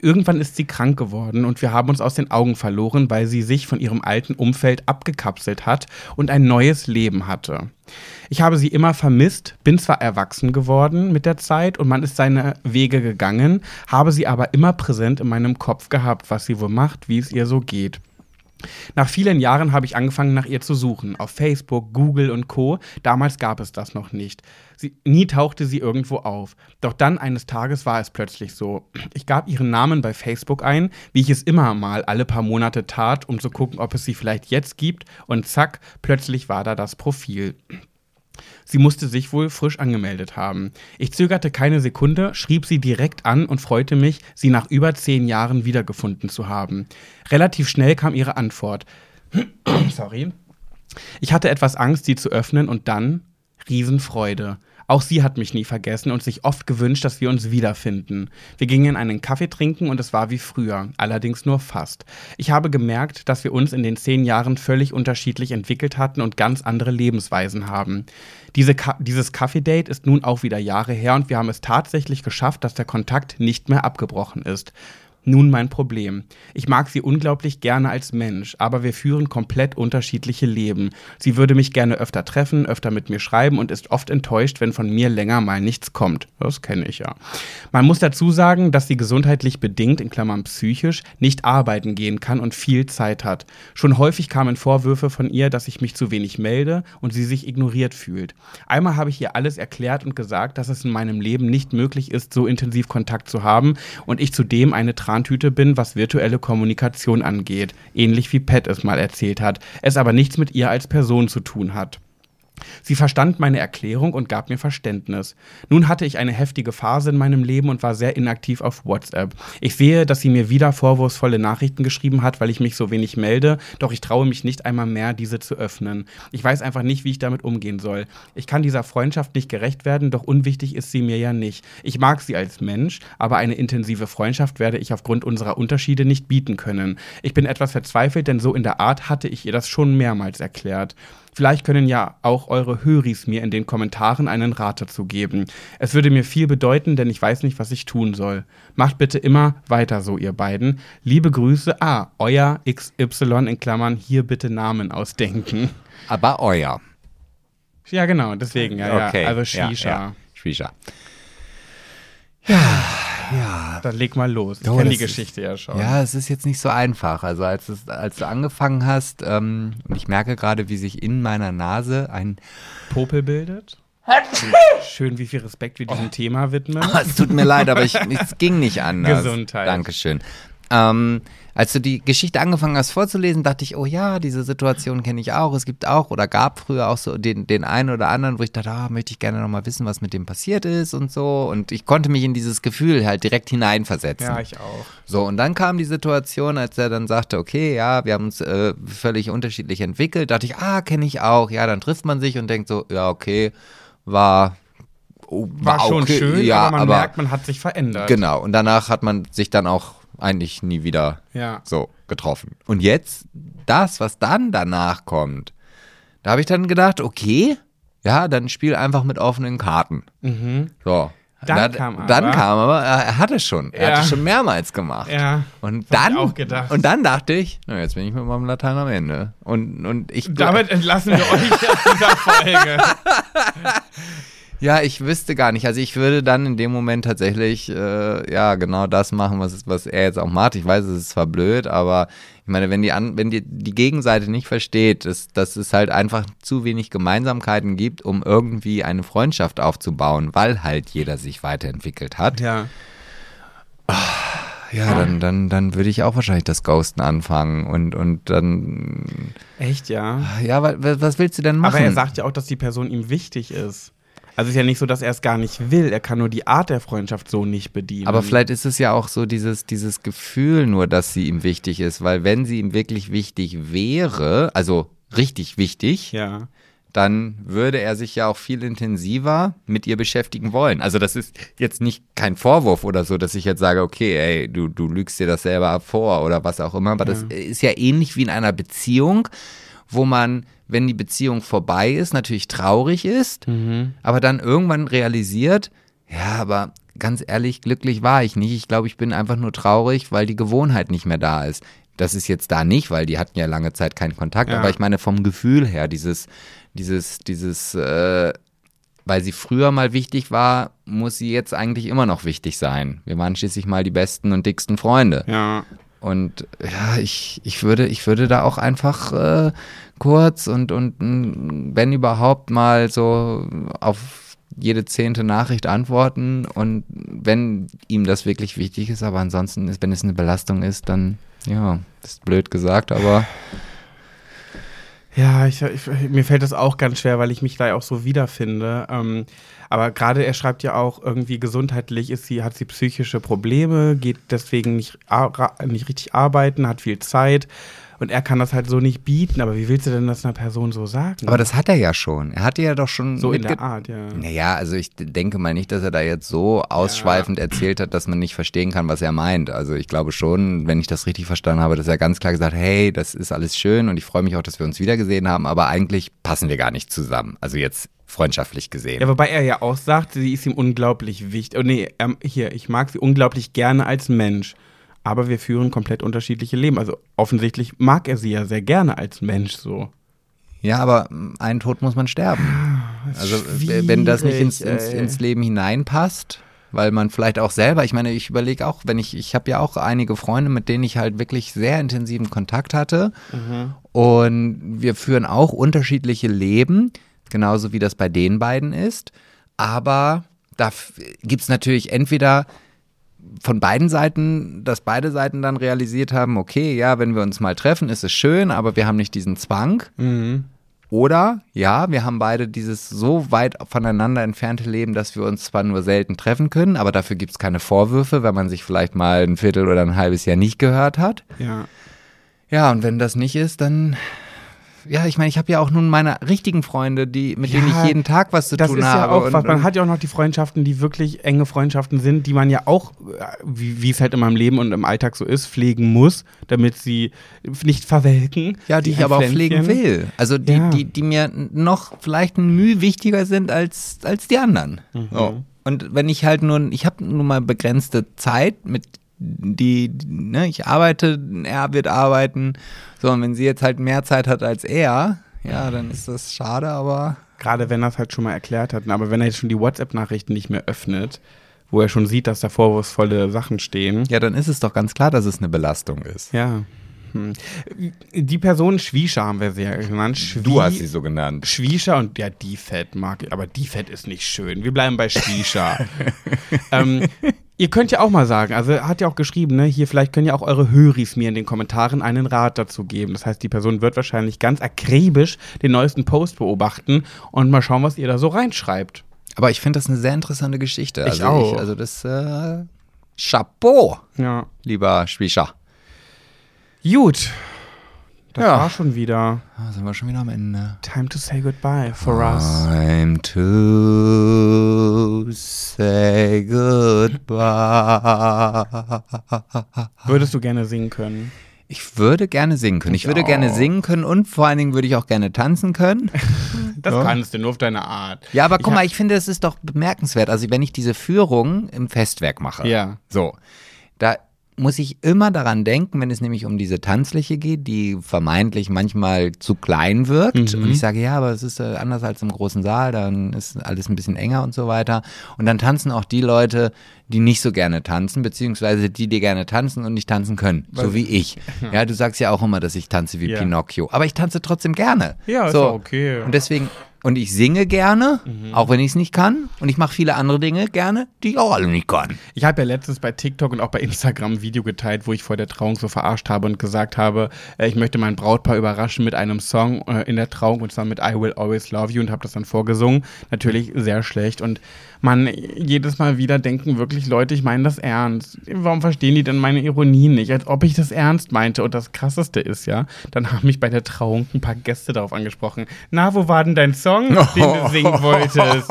Irgendwann ist sie krank geworden und wir haben uns aus den Augen verloren, weil sie sich von ihrem alten Umfeld abgekapselt hat und ein neues Leben hatte. Ich habe sie immer vermisst, bin zwar erwachsen geworden mit der Zeit und man ist seine Wege gegangen, habe sie aber immer präsent in meinem Kopf gehabt, was sie wohl macht, wie es ihr so geht. Nach vielen Jahren habe ich angefangen, nach ihr zu suchen. Auf Facebook, Google und Co. Damals gab es das noch nicht. Sie, nie tauchte sie irgendwo auf. Doch dann eines Tages war es plötzlich so. Ich gab ihren Namen bei Facebook ein, wie ich es immer mal alle paar Monate tat, um zu gucken, ob es sie vielleicht jetzt gibt. Und zack, plötzlich war da das Profil. Sie musste sich wohl frisch angemeldet haben. Ich zögerte keine Sekunde, schrieb sie direkt an und freute mich, sie nach über zehn Jahren wiedergefunden zu haben. Relativ schnell kam ihre Antwort. Sorry. Ich hatte etwas Angst, sie zu öffnen und dann Riesenfreude. Auch sie hat mich nie vergessen und sich oft gewünscht, dass wir uns wiederfinden. Wir gingen einen Kaffee trinken und es war wie früher, allerdings nur fast. Ich habe gemerkt, dass wir uns in den zehn Jahren völlig unterschiedlich entwickelt hatten und ganz andere Lebensweisen haben. Diese Ka dieses Kaffee-Date ist nun auch wieder Jahre her und wir haben es tatsächlich geschafft, dass der Kontakt nicht mehr abgebrochen ist. Nun mein Problem. Ich mag sie unglaublich gerne als Mensch, aber wir führen komplett unterschiedliche Leben. Sie würde mich gerne öfter treffen, öfter mit mir schreiben und ist oft enttäuscht, wenn von mir länger mal nichts kommt. Das kenne ich ja. Man muss dazu sagen, dass sie gesundheitlich bedingt, in Klammern psychisch, nicht arbeiten gehen kann und viel Zeit hat. Schon häufig kamen Vorwürfe von ihr, dass ich mich zu wenig melde und sie sich ignoriert fühlt. Einmal habe ich ihr alles erklärt und gesagt, dass es in meinem Leben nicht möglich ist, so intensiv Kontakt zu haben und ich zudem eine Trantüte bin, was virtuelle Kommunikation angeht, ähnlich wie Pat es mal erzählt hat, es aber nichts mit ihr als Person zu tun hat. Sie verstand meine Erklärung und gab mir Verständnis. Nun hatte ich eine heftige Phase in meinem Leben und war sehr inaktiv auf WhatsApp. Ich sehe, dass sie mir wieder vorwurfsvolle Nachrichten geschrieben hat, weil ich mich so wenig melde, doch ich traue mich nicht einmal mehr, diese zu öffnen. Ich weiß einfach nicht, wie ich damit umgehen soll. Ich kann dieser Freundschaft nicht gerecht werden, doch unwichtig ist sie mir ja nicht. Ich mag sie als Mensch, aber eine intensive Freundschaft werde ich aufgrund unserer Unterschiede nicht bieten können. Ich bin etwas verzweifelt, denn so in der Art hatte ich ihr das schon mehrmals erklärt. Vielleicht können ja auch eure Höris mir in den Kommentaren einen Rat dazu geben. Es würde mir viel bedeuten, denn ich weiß nicht, was ich tun soll. Macht bitte immer weiter so, ihr beiden. Liebe Grüße. Ah, euer XY in Klammern, hier bitte Namen ausdenken. Aber euer. Ja, genau, deswegen, ja, Okay. ja. Also Ja, Shisha. ja. Shisha. Dann leg mal los. Ich Oh, kenne die das ist- Geschichte ja schon. Ja, es ist jetzt nicht so einfach. Also als, es, als du angefangen hast, ähm, und ich merke gerade, wie sich in meiner Nase ein Popel bildet. Schön, wie viel Respekt wir Oh. diesem Thema widmen. es tut mir leid, aber ich, es ging nicht anders. Gesundheit. Dankeschön. Ähm, als du die Geschichte angefangen hast vorzulesen, dachte ich, oh ja, diese Situation kenne ich auch. Es gibt auch oder gab früher auch so den, den einen oder anderen, wo ich dachte, ah, möchte ich gerne nochmal wissen, was mit dem passiert ist und so. Und ich konnte mich in dieses Gefühl halt direkt hineinversetzen. Ja, ich auch. So, und dann kam die Situation, als er dann sagte, okay, ja, wir haben uns äh, völlig unterschiedlich entwickelt, dachte ich, ah, kenne ich auch. Ja, dann trifft man sich und denkt so, ja, okay, war, oh, War schon okay, schön, ja, aber man aber merkt, man hat sich verändert. Genau, und danach hat man sich dann auch eigentlich nie wieder Ja. so getroffen. Und jetzt, das, was dann danach kommt, da habe ich dann gedacht, okay, ja, dann spiel einfach mit offenen Karten. So. Mhm. Dann Da- kam aber- dann kam aber, er hat es schon. Er hat Ja. es schon mehrmals gemacht. Ja. Und dann, ich auch gedacht. und dann dachte ich, na, jetzt bin ich mit meinem Latein am Ende. Und, und ich, Damit entlassen wir euch aus dieser Folge. Ja, ich wüsste gar nicht. Also ich würde dann in dem Moment tatsächlich äh, ja genau das machen, was, was er jetzt auch macht. Ich weiß, es ist zwar blöd, aber ich meine, wenn die an, wenn die, die Gegenseite nicht versteht, dass, dass es halt einfach zu wenig Gemeinsamkeiten gibt, um irgendwie eine Freundschaft aufzubauen, weil halt jeder sich weiterentwickelt hat. Ja. Ja, dann, dann, dann würde ich auch wahrscheinlich das Ghosten anfangen und, und dann. Echt, ja. Ja, wa- wa- was willst du denn machen? Aber er sagt ja auch, dass die Person ihm wichtig ist. Also es ist ja nicht so, dass er es gar nicht will. Er kann nur die Art der Freundschaft so nicht bedienen. Aber vielleicht ist es ja auch so dieses, dieses Gefühl nur, dass sie ihm wichtig ist, weil wenn sie ihm wirklich wichtig wäre, also richtig wichtig, Ja. dann würde er sich ja auch viel intensiver mit ihr beschäftigen wollen. Also das ist jetzt nicht kein Vorwurf oder so, dass ich jetzt sage, okay, ey, du, du lügst dir das selber vor oder was auch immer, aber das ist ja ähnlich wie in einer Beziehung, wo man, wenn die Beziehung vorbei ist, natürlich traurig ist, aber dann irgendwann realisiert, ja, aber ganz ehrlich, glücklich war ich nicht. Ich glaube, ich bin einfach nur traurig, weil die Gewohnheit nicht mehr da ist. Das ist jetzt da nicht, weil die hatten ja lange Zeit keinen Kontakt, Ja. aber ich meine vom Gefühl her, dieses, dieses, dieses, äh, weil sie früher mal wichtig war, muss sie jetzt eigentlich immer noch wichtig sein. Wir waren schließlich mal die besten und dicksten Freunde. Ja. Und ja, ich, ich würde, ich würde da auch einfach äh, kurz und, und wenn überhaupt mal so auf jede zehnte Nachricht antworten und wenn ihm das wirklich wichtig ist, aber ansonsten ist, wenn es eine Belastung ist, dann ja, ist blöd gesagt, aber Ja, ich, ich, mir fällt das auch ganz schwer, weil ich mich da auch so wiederfinde. Ähm, aber gerade er schreibt ja auch irgendwie gesundheitlich ist sie, hat sie psychische Probleme, geht deswegen nicht, nicht richtig arbeiten, hat viel Zeit und er kann das halt so nicht bieten. Aber wie willst du denn das einer Person so sagen? aber das hat er ja schon. Er hatte ja doch schon so in der Art, ja. Naja, also ich denke mal nicht, dass er da jetzt so ausschweifend erzählt hat, dass man nicht verstehen kann, was er meint. Also ich glaube schon, wenn ich das richtig verstanden habe, dass er ganz klar gesagt hat, hey, das ist alles schön und ich freue mich auch, dass wir uns wiedergesehen haben, aber eigentlich passen wir gar nicht zusammen. Also jetzt freundschaftlich gesehen. Ja, wobei er ja auch sagt, sie ist ihm unglaublich wichtig. Oh nee, ähm, hier, ich mag sie unglaublich gerne als Mensch. Aber wir führen komplett unterschiedliche Leben. Also offensichtlich mag er sie ja sehr gerne als Mensch so. Ja, aber mm, einen Tod muss man sterben. Also w- wenn das nicht ins, ins, ins Leben hineinpasst, weil man vielleicht auch selber, ich meine, ich überlege auch, wenn ich, ich habe ja auch einige Freunde, mit denen ich halt wirklich sehr intensiven Kontakt hatte und wir führen auch unterschiedliche Leben, genauso wie das bei den beiden ist, aber da gibt es natürlich entweder von beiden Seiten, dass beide Seiten dann realisiert haben, okay, ja, wenn wir uns mal treffen, ist es schön, aber wir haben nicht diesen Zwang. Oder, ja, wir haben beide dieses so weit voneinander entfernte Leben, dass wir uns zwar nur selten treffen können, aber dafür gibt es keine Vorwürfe, wenn man sich vielleicht mal ein Viertel oder ein halbes Jahr nicht gehört hat. Ja. Ja, und wenn das nicht ist, dann. Ja, ich meine, ich habe ja auch nun meine richtigen Freunde, die, mit denen Ja, ich jeden Tag was zu Das tun ist habe. ja auch und, was. Man hat ja auch noch die Freundschaften, die wirklich enge Freundschaften sind, die man ja auch, äh, wie wie es halt in meinem Leben und im Alltag so ist, pflegen muss, damit sie nicht verwelken. Ja, die ich aber auch Pflänzchen. pflegen will. Also die, Ja. die, die mir noch vielleicht ein Mühe wichtiger sind als, als die anderen. Mhm. So. Und wenn ich halt nur, ich habe nur mal begrenzte Zeit mit die, ne, ich arbeite, er wird arbeiten. So, und wenn sie jetzt halt mehr Zeit hat als er, ja, dann ist das schade, aber Gerade wenn er es halt schon mal erklärt hat. Aber wenn er jetzt schon die WhatsApp-Nachrichten nicht mehr öffnet, wo er schon sieht, dass da vorwurfsvolle Sachen stehen. ja, dann ist es doch ganz klar, dass es eine Belastung ist. Ja. Hm. Die Person Schwiescher haben wir sie ja genannt. Schwie Du hast sie so genannt. Schwiescher und ja, die Fett mag ich, aber die Fett ist nicht schön. Wir bleiben bei Schwiescher. ähm, ihr könnt ja auch mal sagen, also er hat ja auch geschrieben, ne, hier vielleicht können ja auch eure Höris mir in den Kommentaren einen Rat dazu geben. Das heißt, die Person wird wahrscheinlich ganz akribisch den neuesten Post beobachten und mal schauen, was ihr da so reinschreibt. Aber ich finde das eine sehr interessante Geschichte. Ich also auch. also das äh, Chapeau, Ja. lieber Schwischer. Gut. Das Ja. war schon wieder. Ah, sind wir schon wieder am Ende. Time to say goodbye for us. Time to say goodbye. Würdest du gerne singen können? Ich würde gerne singen können. Ich, Ich würde gerne auch. singen können und vor allen Dingen würde ich auch gerne tanzen können. Das Ja. kannst du nur auf deine Art. Ja, aber guck Ich mal, hab- ich finde, es ist doch bemerkenswert. Also wenn ich diese Führung im Festwerk mache. Ja. So. Da muss ich immer daran denken, wenn es nämlich um diese Tanzliche geht, die vermeintlich manchmal zu klein wirkt. Und ich sage, ja, aber es ist äh, anders als im großen Saal, dann ist alles ein bisschen enger und so weiter. Und dann tanzen auch die Leute, die nicht so gerne tanzen, beziehungsweise die, die gerne tanzen und nicht tanzen können, so wie ich. Ja, du sagst ja auch immer, dass ich tanze wie Ja. Pinocchio, aber ich tanze trotzdem gerne. Ja, ist so. auch okay. Und deswegen, und ich singe gerne, auch wenn ich es nicht kann. Und ich mache viele andere Dinge gerne, die ich auch alle nicht kann. Ich habe ja letztens bei TikTok und auch bei Instagram ein Video geteilt, wo ich vor der Trauung so verarscht habe und gesagt habe, äh, ich möchte mein Brautpaar überraschen mit einem Song äh, in der Trauung und zwar mit I Will Always Love You und habe das dann vorgesungen. Natürlich sehr schlecht und man, jedes Mal wieder denken wirklich Leute, ich meine das ernst. Warum verstehen die denn meine Ironie nicht? Als ob ich das ernst meinte. Und das Krasseste ist ja, dann haben mich bei der Trauung ein paar Gäste darauf angesprochen. Na, wo war denn dein Song, den du singen wolltest?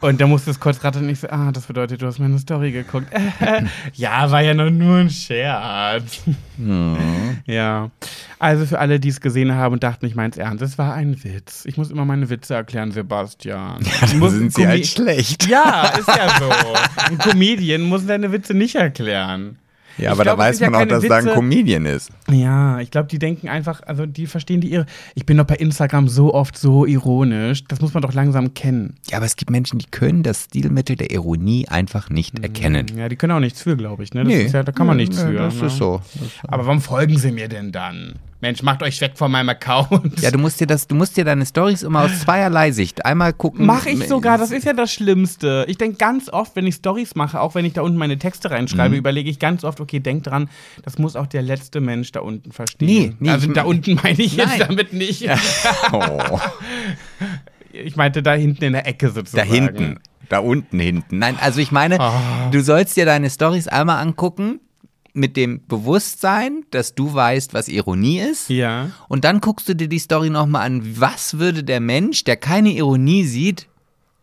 Und da musste es kurz rattern und ich so, ah, das bedeutet, du hast meine Story geguckt. ja, war ja noch nur ein Scherz. Ja. Also für alle, die es gesehen haben und dachten, ich meins ernst, es war ein Witz. Ich muss immer meine Witze erklären, Sebastian. Dann Muss- sind sie halt schlecht. Ja, ist ja so. Ein Comedian muss seine Witze nicht erklären. Ja, Ich aber glaub, da weiß sind ja man auch, dass da ein Witze. Comedian ist. Ja, ich glaube, die denken einfach, also die verstehen die ihre. Ich bin doch bei Instagram so oft so ironisch. Das muss man doch langsam kennen. Ja, aber es gibt Menschen, die können das Stilmittel der Ironie einfach nicht erkennen. Ja, die können auch nichts für, glaube ich. Ne? Das ist ja, da kann man nichts nee, für. Das ne? ist so. Aber warum folgen sie mir denn dann? Mensch, macht euch weg von meinem Account. Ja, du musst dir das, du musst dir deine Stories immer aus zweierlei Sicht einmal gucken. Mache ich sogar, das ist ja das Schlimmste. Ich denke ganz oft, wenn ich Stories mache, auch wenn ich da unten meine Texte reinschreibe, Mhm. überlege ich ganz oft, okay, denk dran, das muss auch der letzte Mensch da unten verstehen. Nee, nee, also da unten meine ich jetzt Nein. damit nicht. Oh, Ich meinte da hinten in der Ecke da sozusagen. hinten, da unten hinten. Nein, also ich meine, Ah. du sollst dir deine Stories einmal angucken mit dem Bewusstsein, dass du weißt, was Ironie ist. Ja. Und dann guckst du dir die Story nochmal an. Was würde der Mensch, der keine Ironie sieht,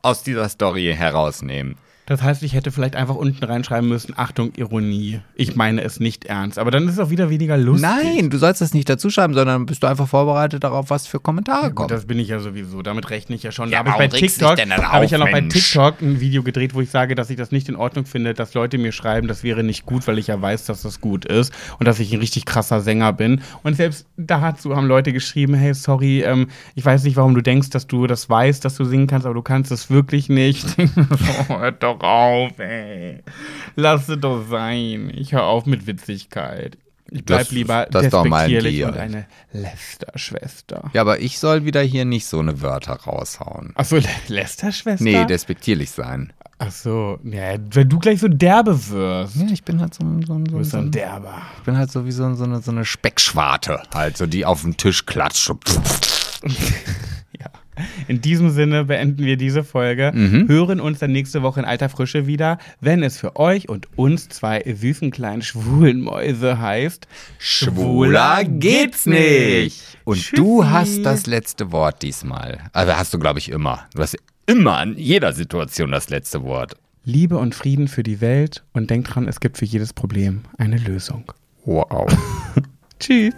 aus dieser Story herausnehmen? Das heißt, ich hätte vielleicht einfach unten reinschreiben müssen, Achtung, Ironie. Ich meine es nicht ernst. Aber dann ist es auch wieder weniger lustig. Nein, du sollst das nicht dazu schreiben, sondern bist du einfach vorbereitet darauf, was für Kommentare Gut, kommen. das bin ich ja sowieso. Damit rechne ich ja schon. Ja, da habe ich bei TikTok, habe ich ja noch bei? TikTok ein Video gedreht, wo ich sage, dass ich das nicht in Ordnung finde, dass Leute mir schreiben, das wäre nicht gut, weil ich ja weiß, dass das gut ist und dass ich ein richtig krasser Sänger bin. Und selbst dazu haben Leute geschrieben, hey, sorry, ähm, ich weiß nicht, warum du denkst, dass du das weißt, dass du singen kannst, aber du kannst es wirklich nicht. so, hört doch auf, ey. Lass es doch sein. Ich höre auf mit Witzigkeit. Ich bleib Das- lieber das doch despektierlich Deal. und eine Lästerschwester. ja, aber ich soll wieder hier nicht so eine Wörter raushauen. Achso, Lästerschwester? Nee, despektierlich sein. Achso, ja, wenn du gleich so derbe wirst. Ja, ich bin halt so, ein- so, ein- Du so, bist so so, ein ein- Derber. ich bin halt so wie so, so, eine, so eine Speckschwarte, halt so, die auf den Tisch klatscht. Ja. In diesem Sinne beenden wir diese Folge. Mhm. Hören uns dann nächste Woche in alter Frische wieder, wenn es für euch und uns zwei süßen kleinen schwulen Mäuse heißt: Schwuler geht's nicht. Und Tschüssi. du hast das letzte Wort diesmal. Also hast du, glaube ich, immer. Du hast immer in jeder Situation das letzte Wort. Liebe und Frieden für die Welt und denkt dran, es gibt für jedes Problem eine Lösung. Wow. Tschüss.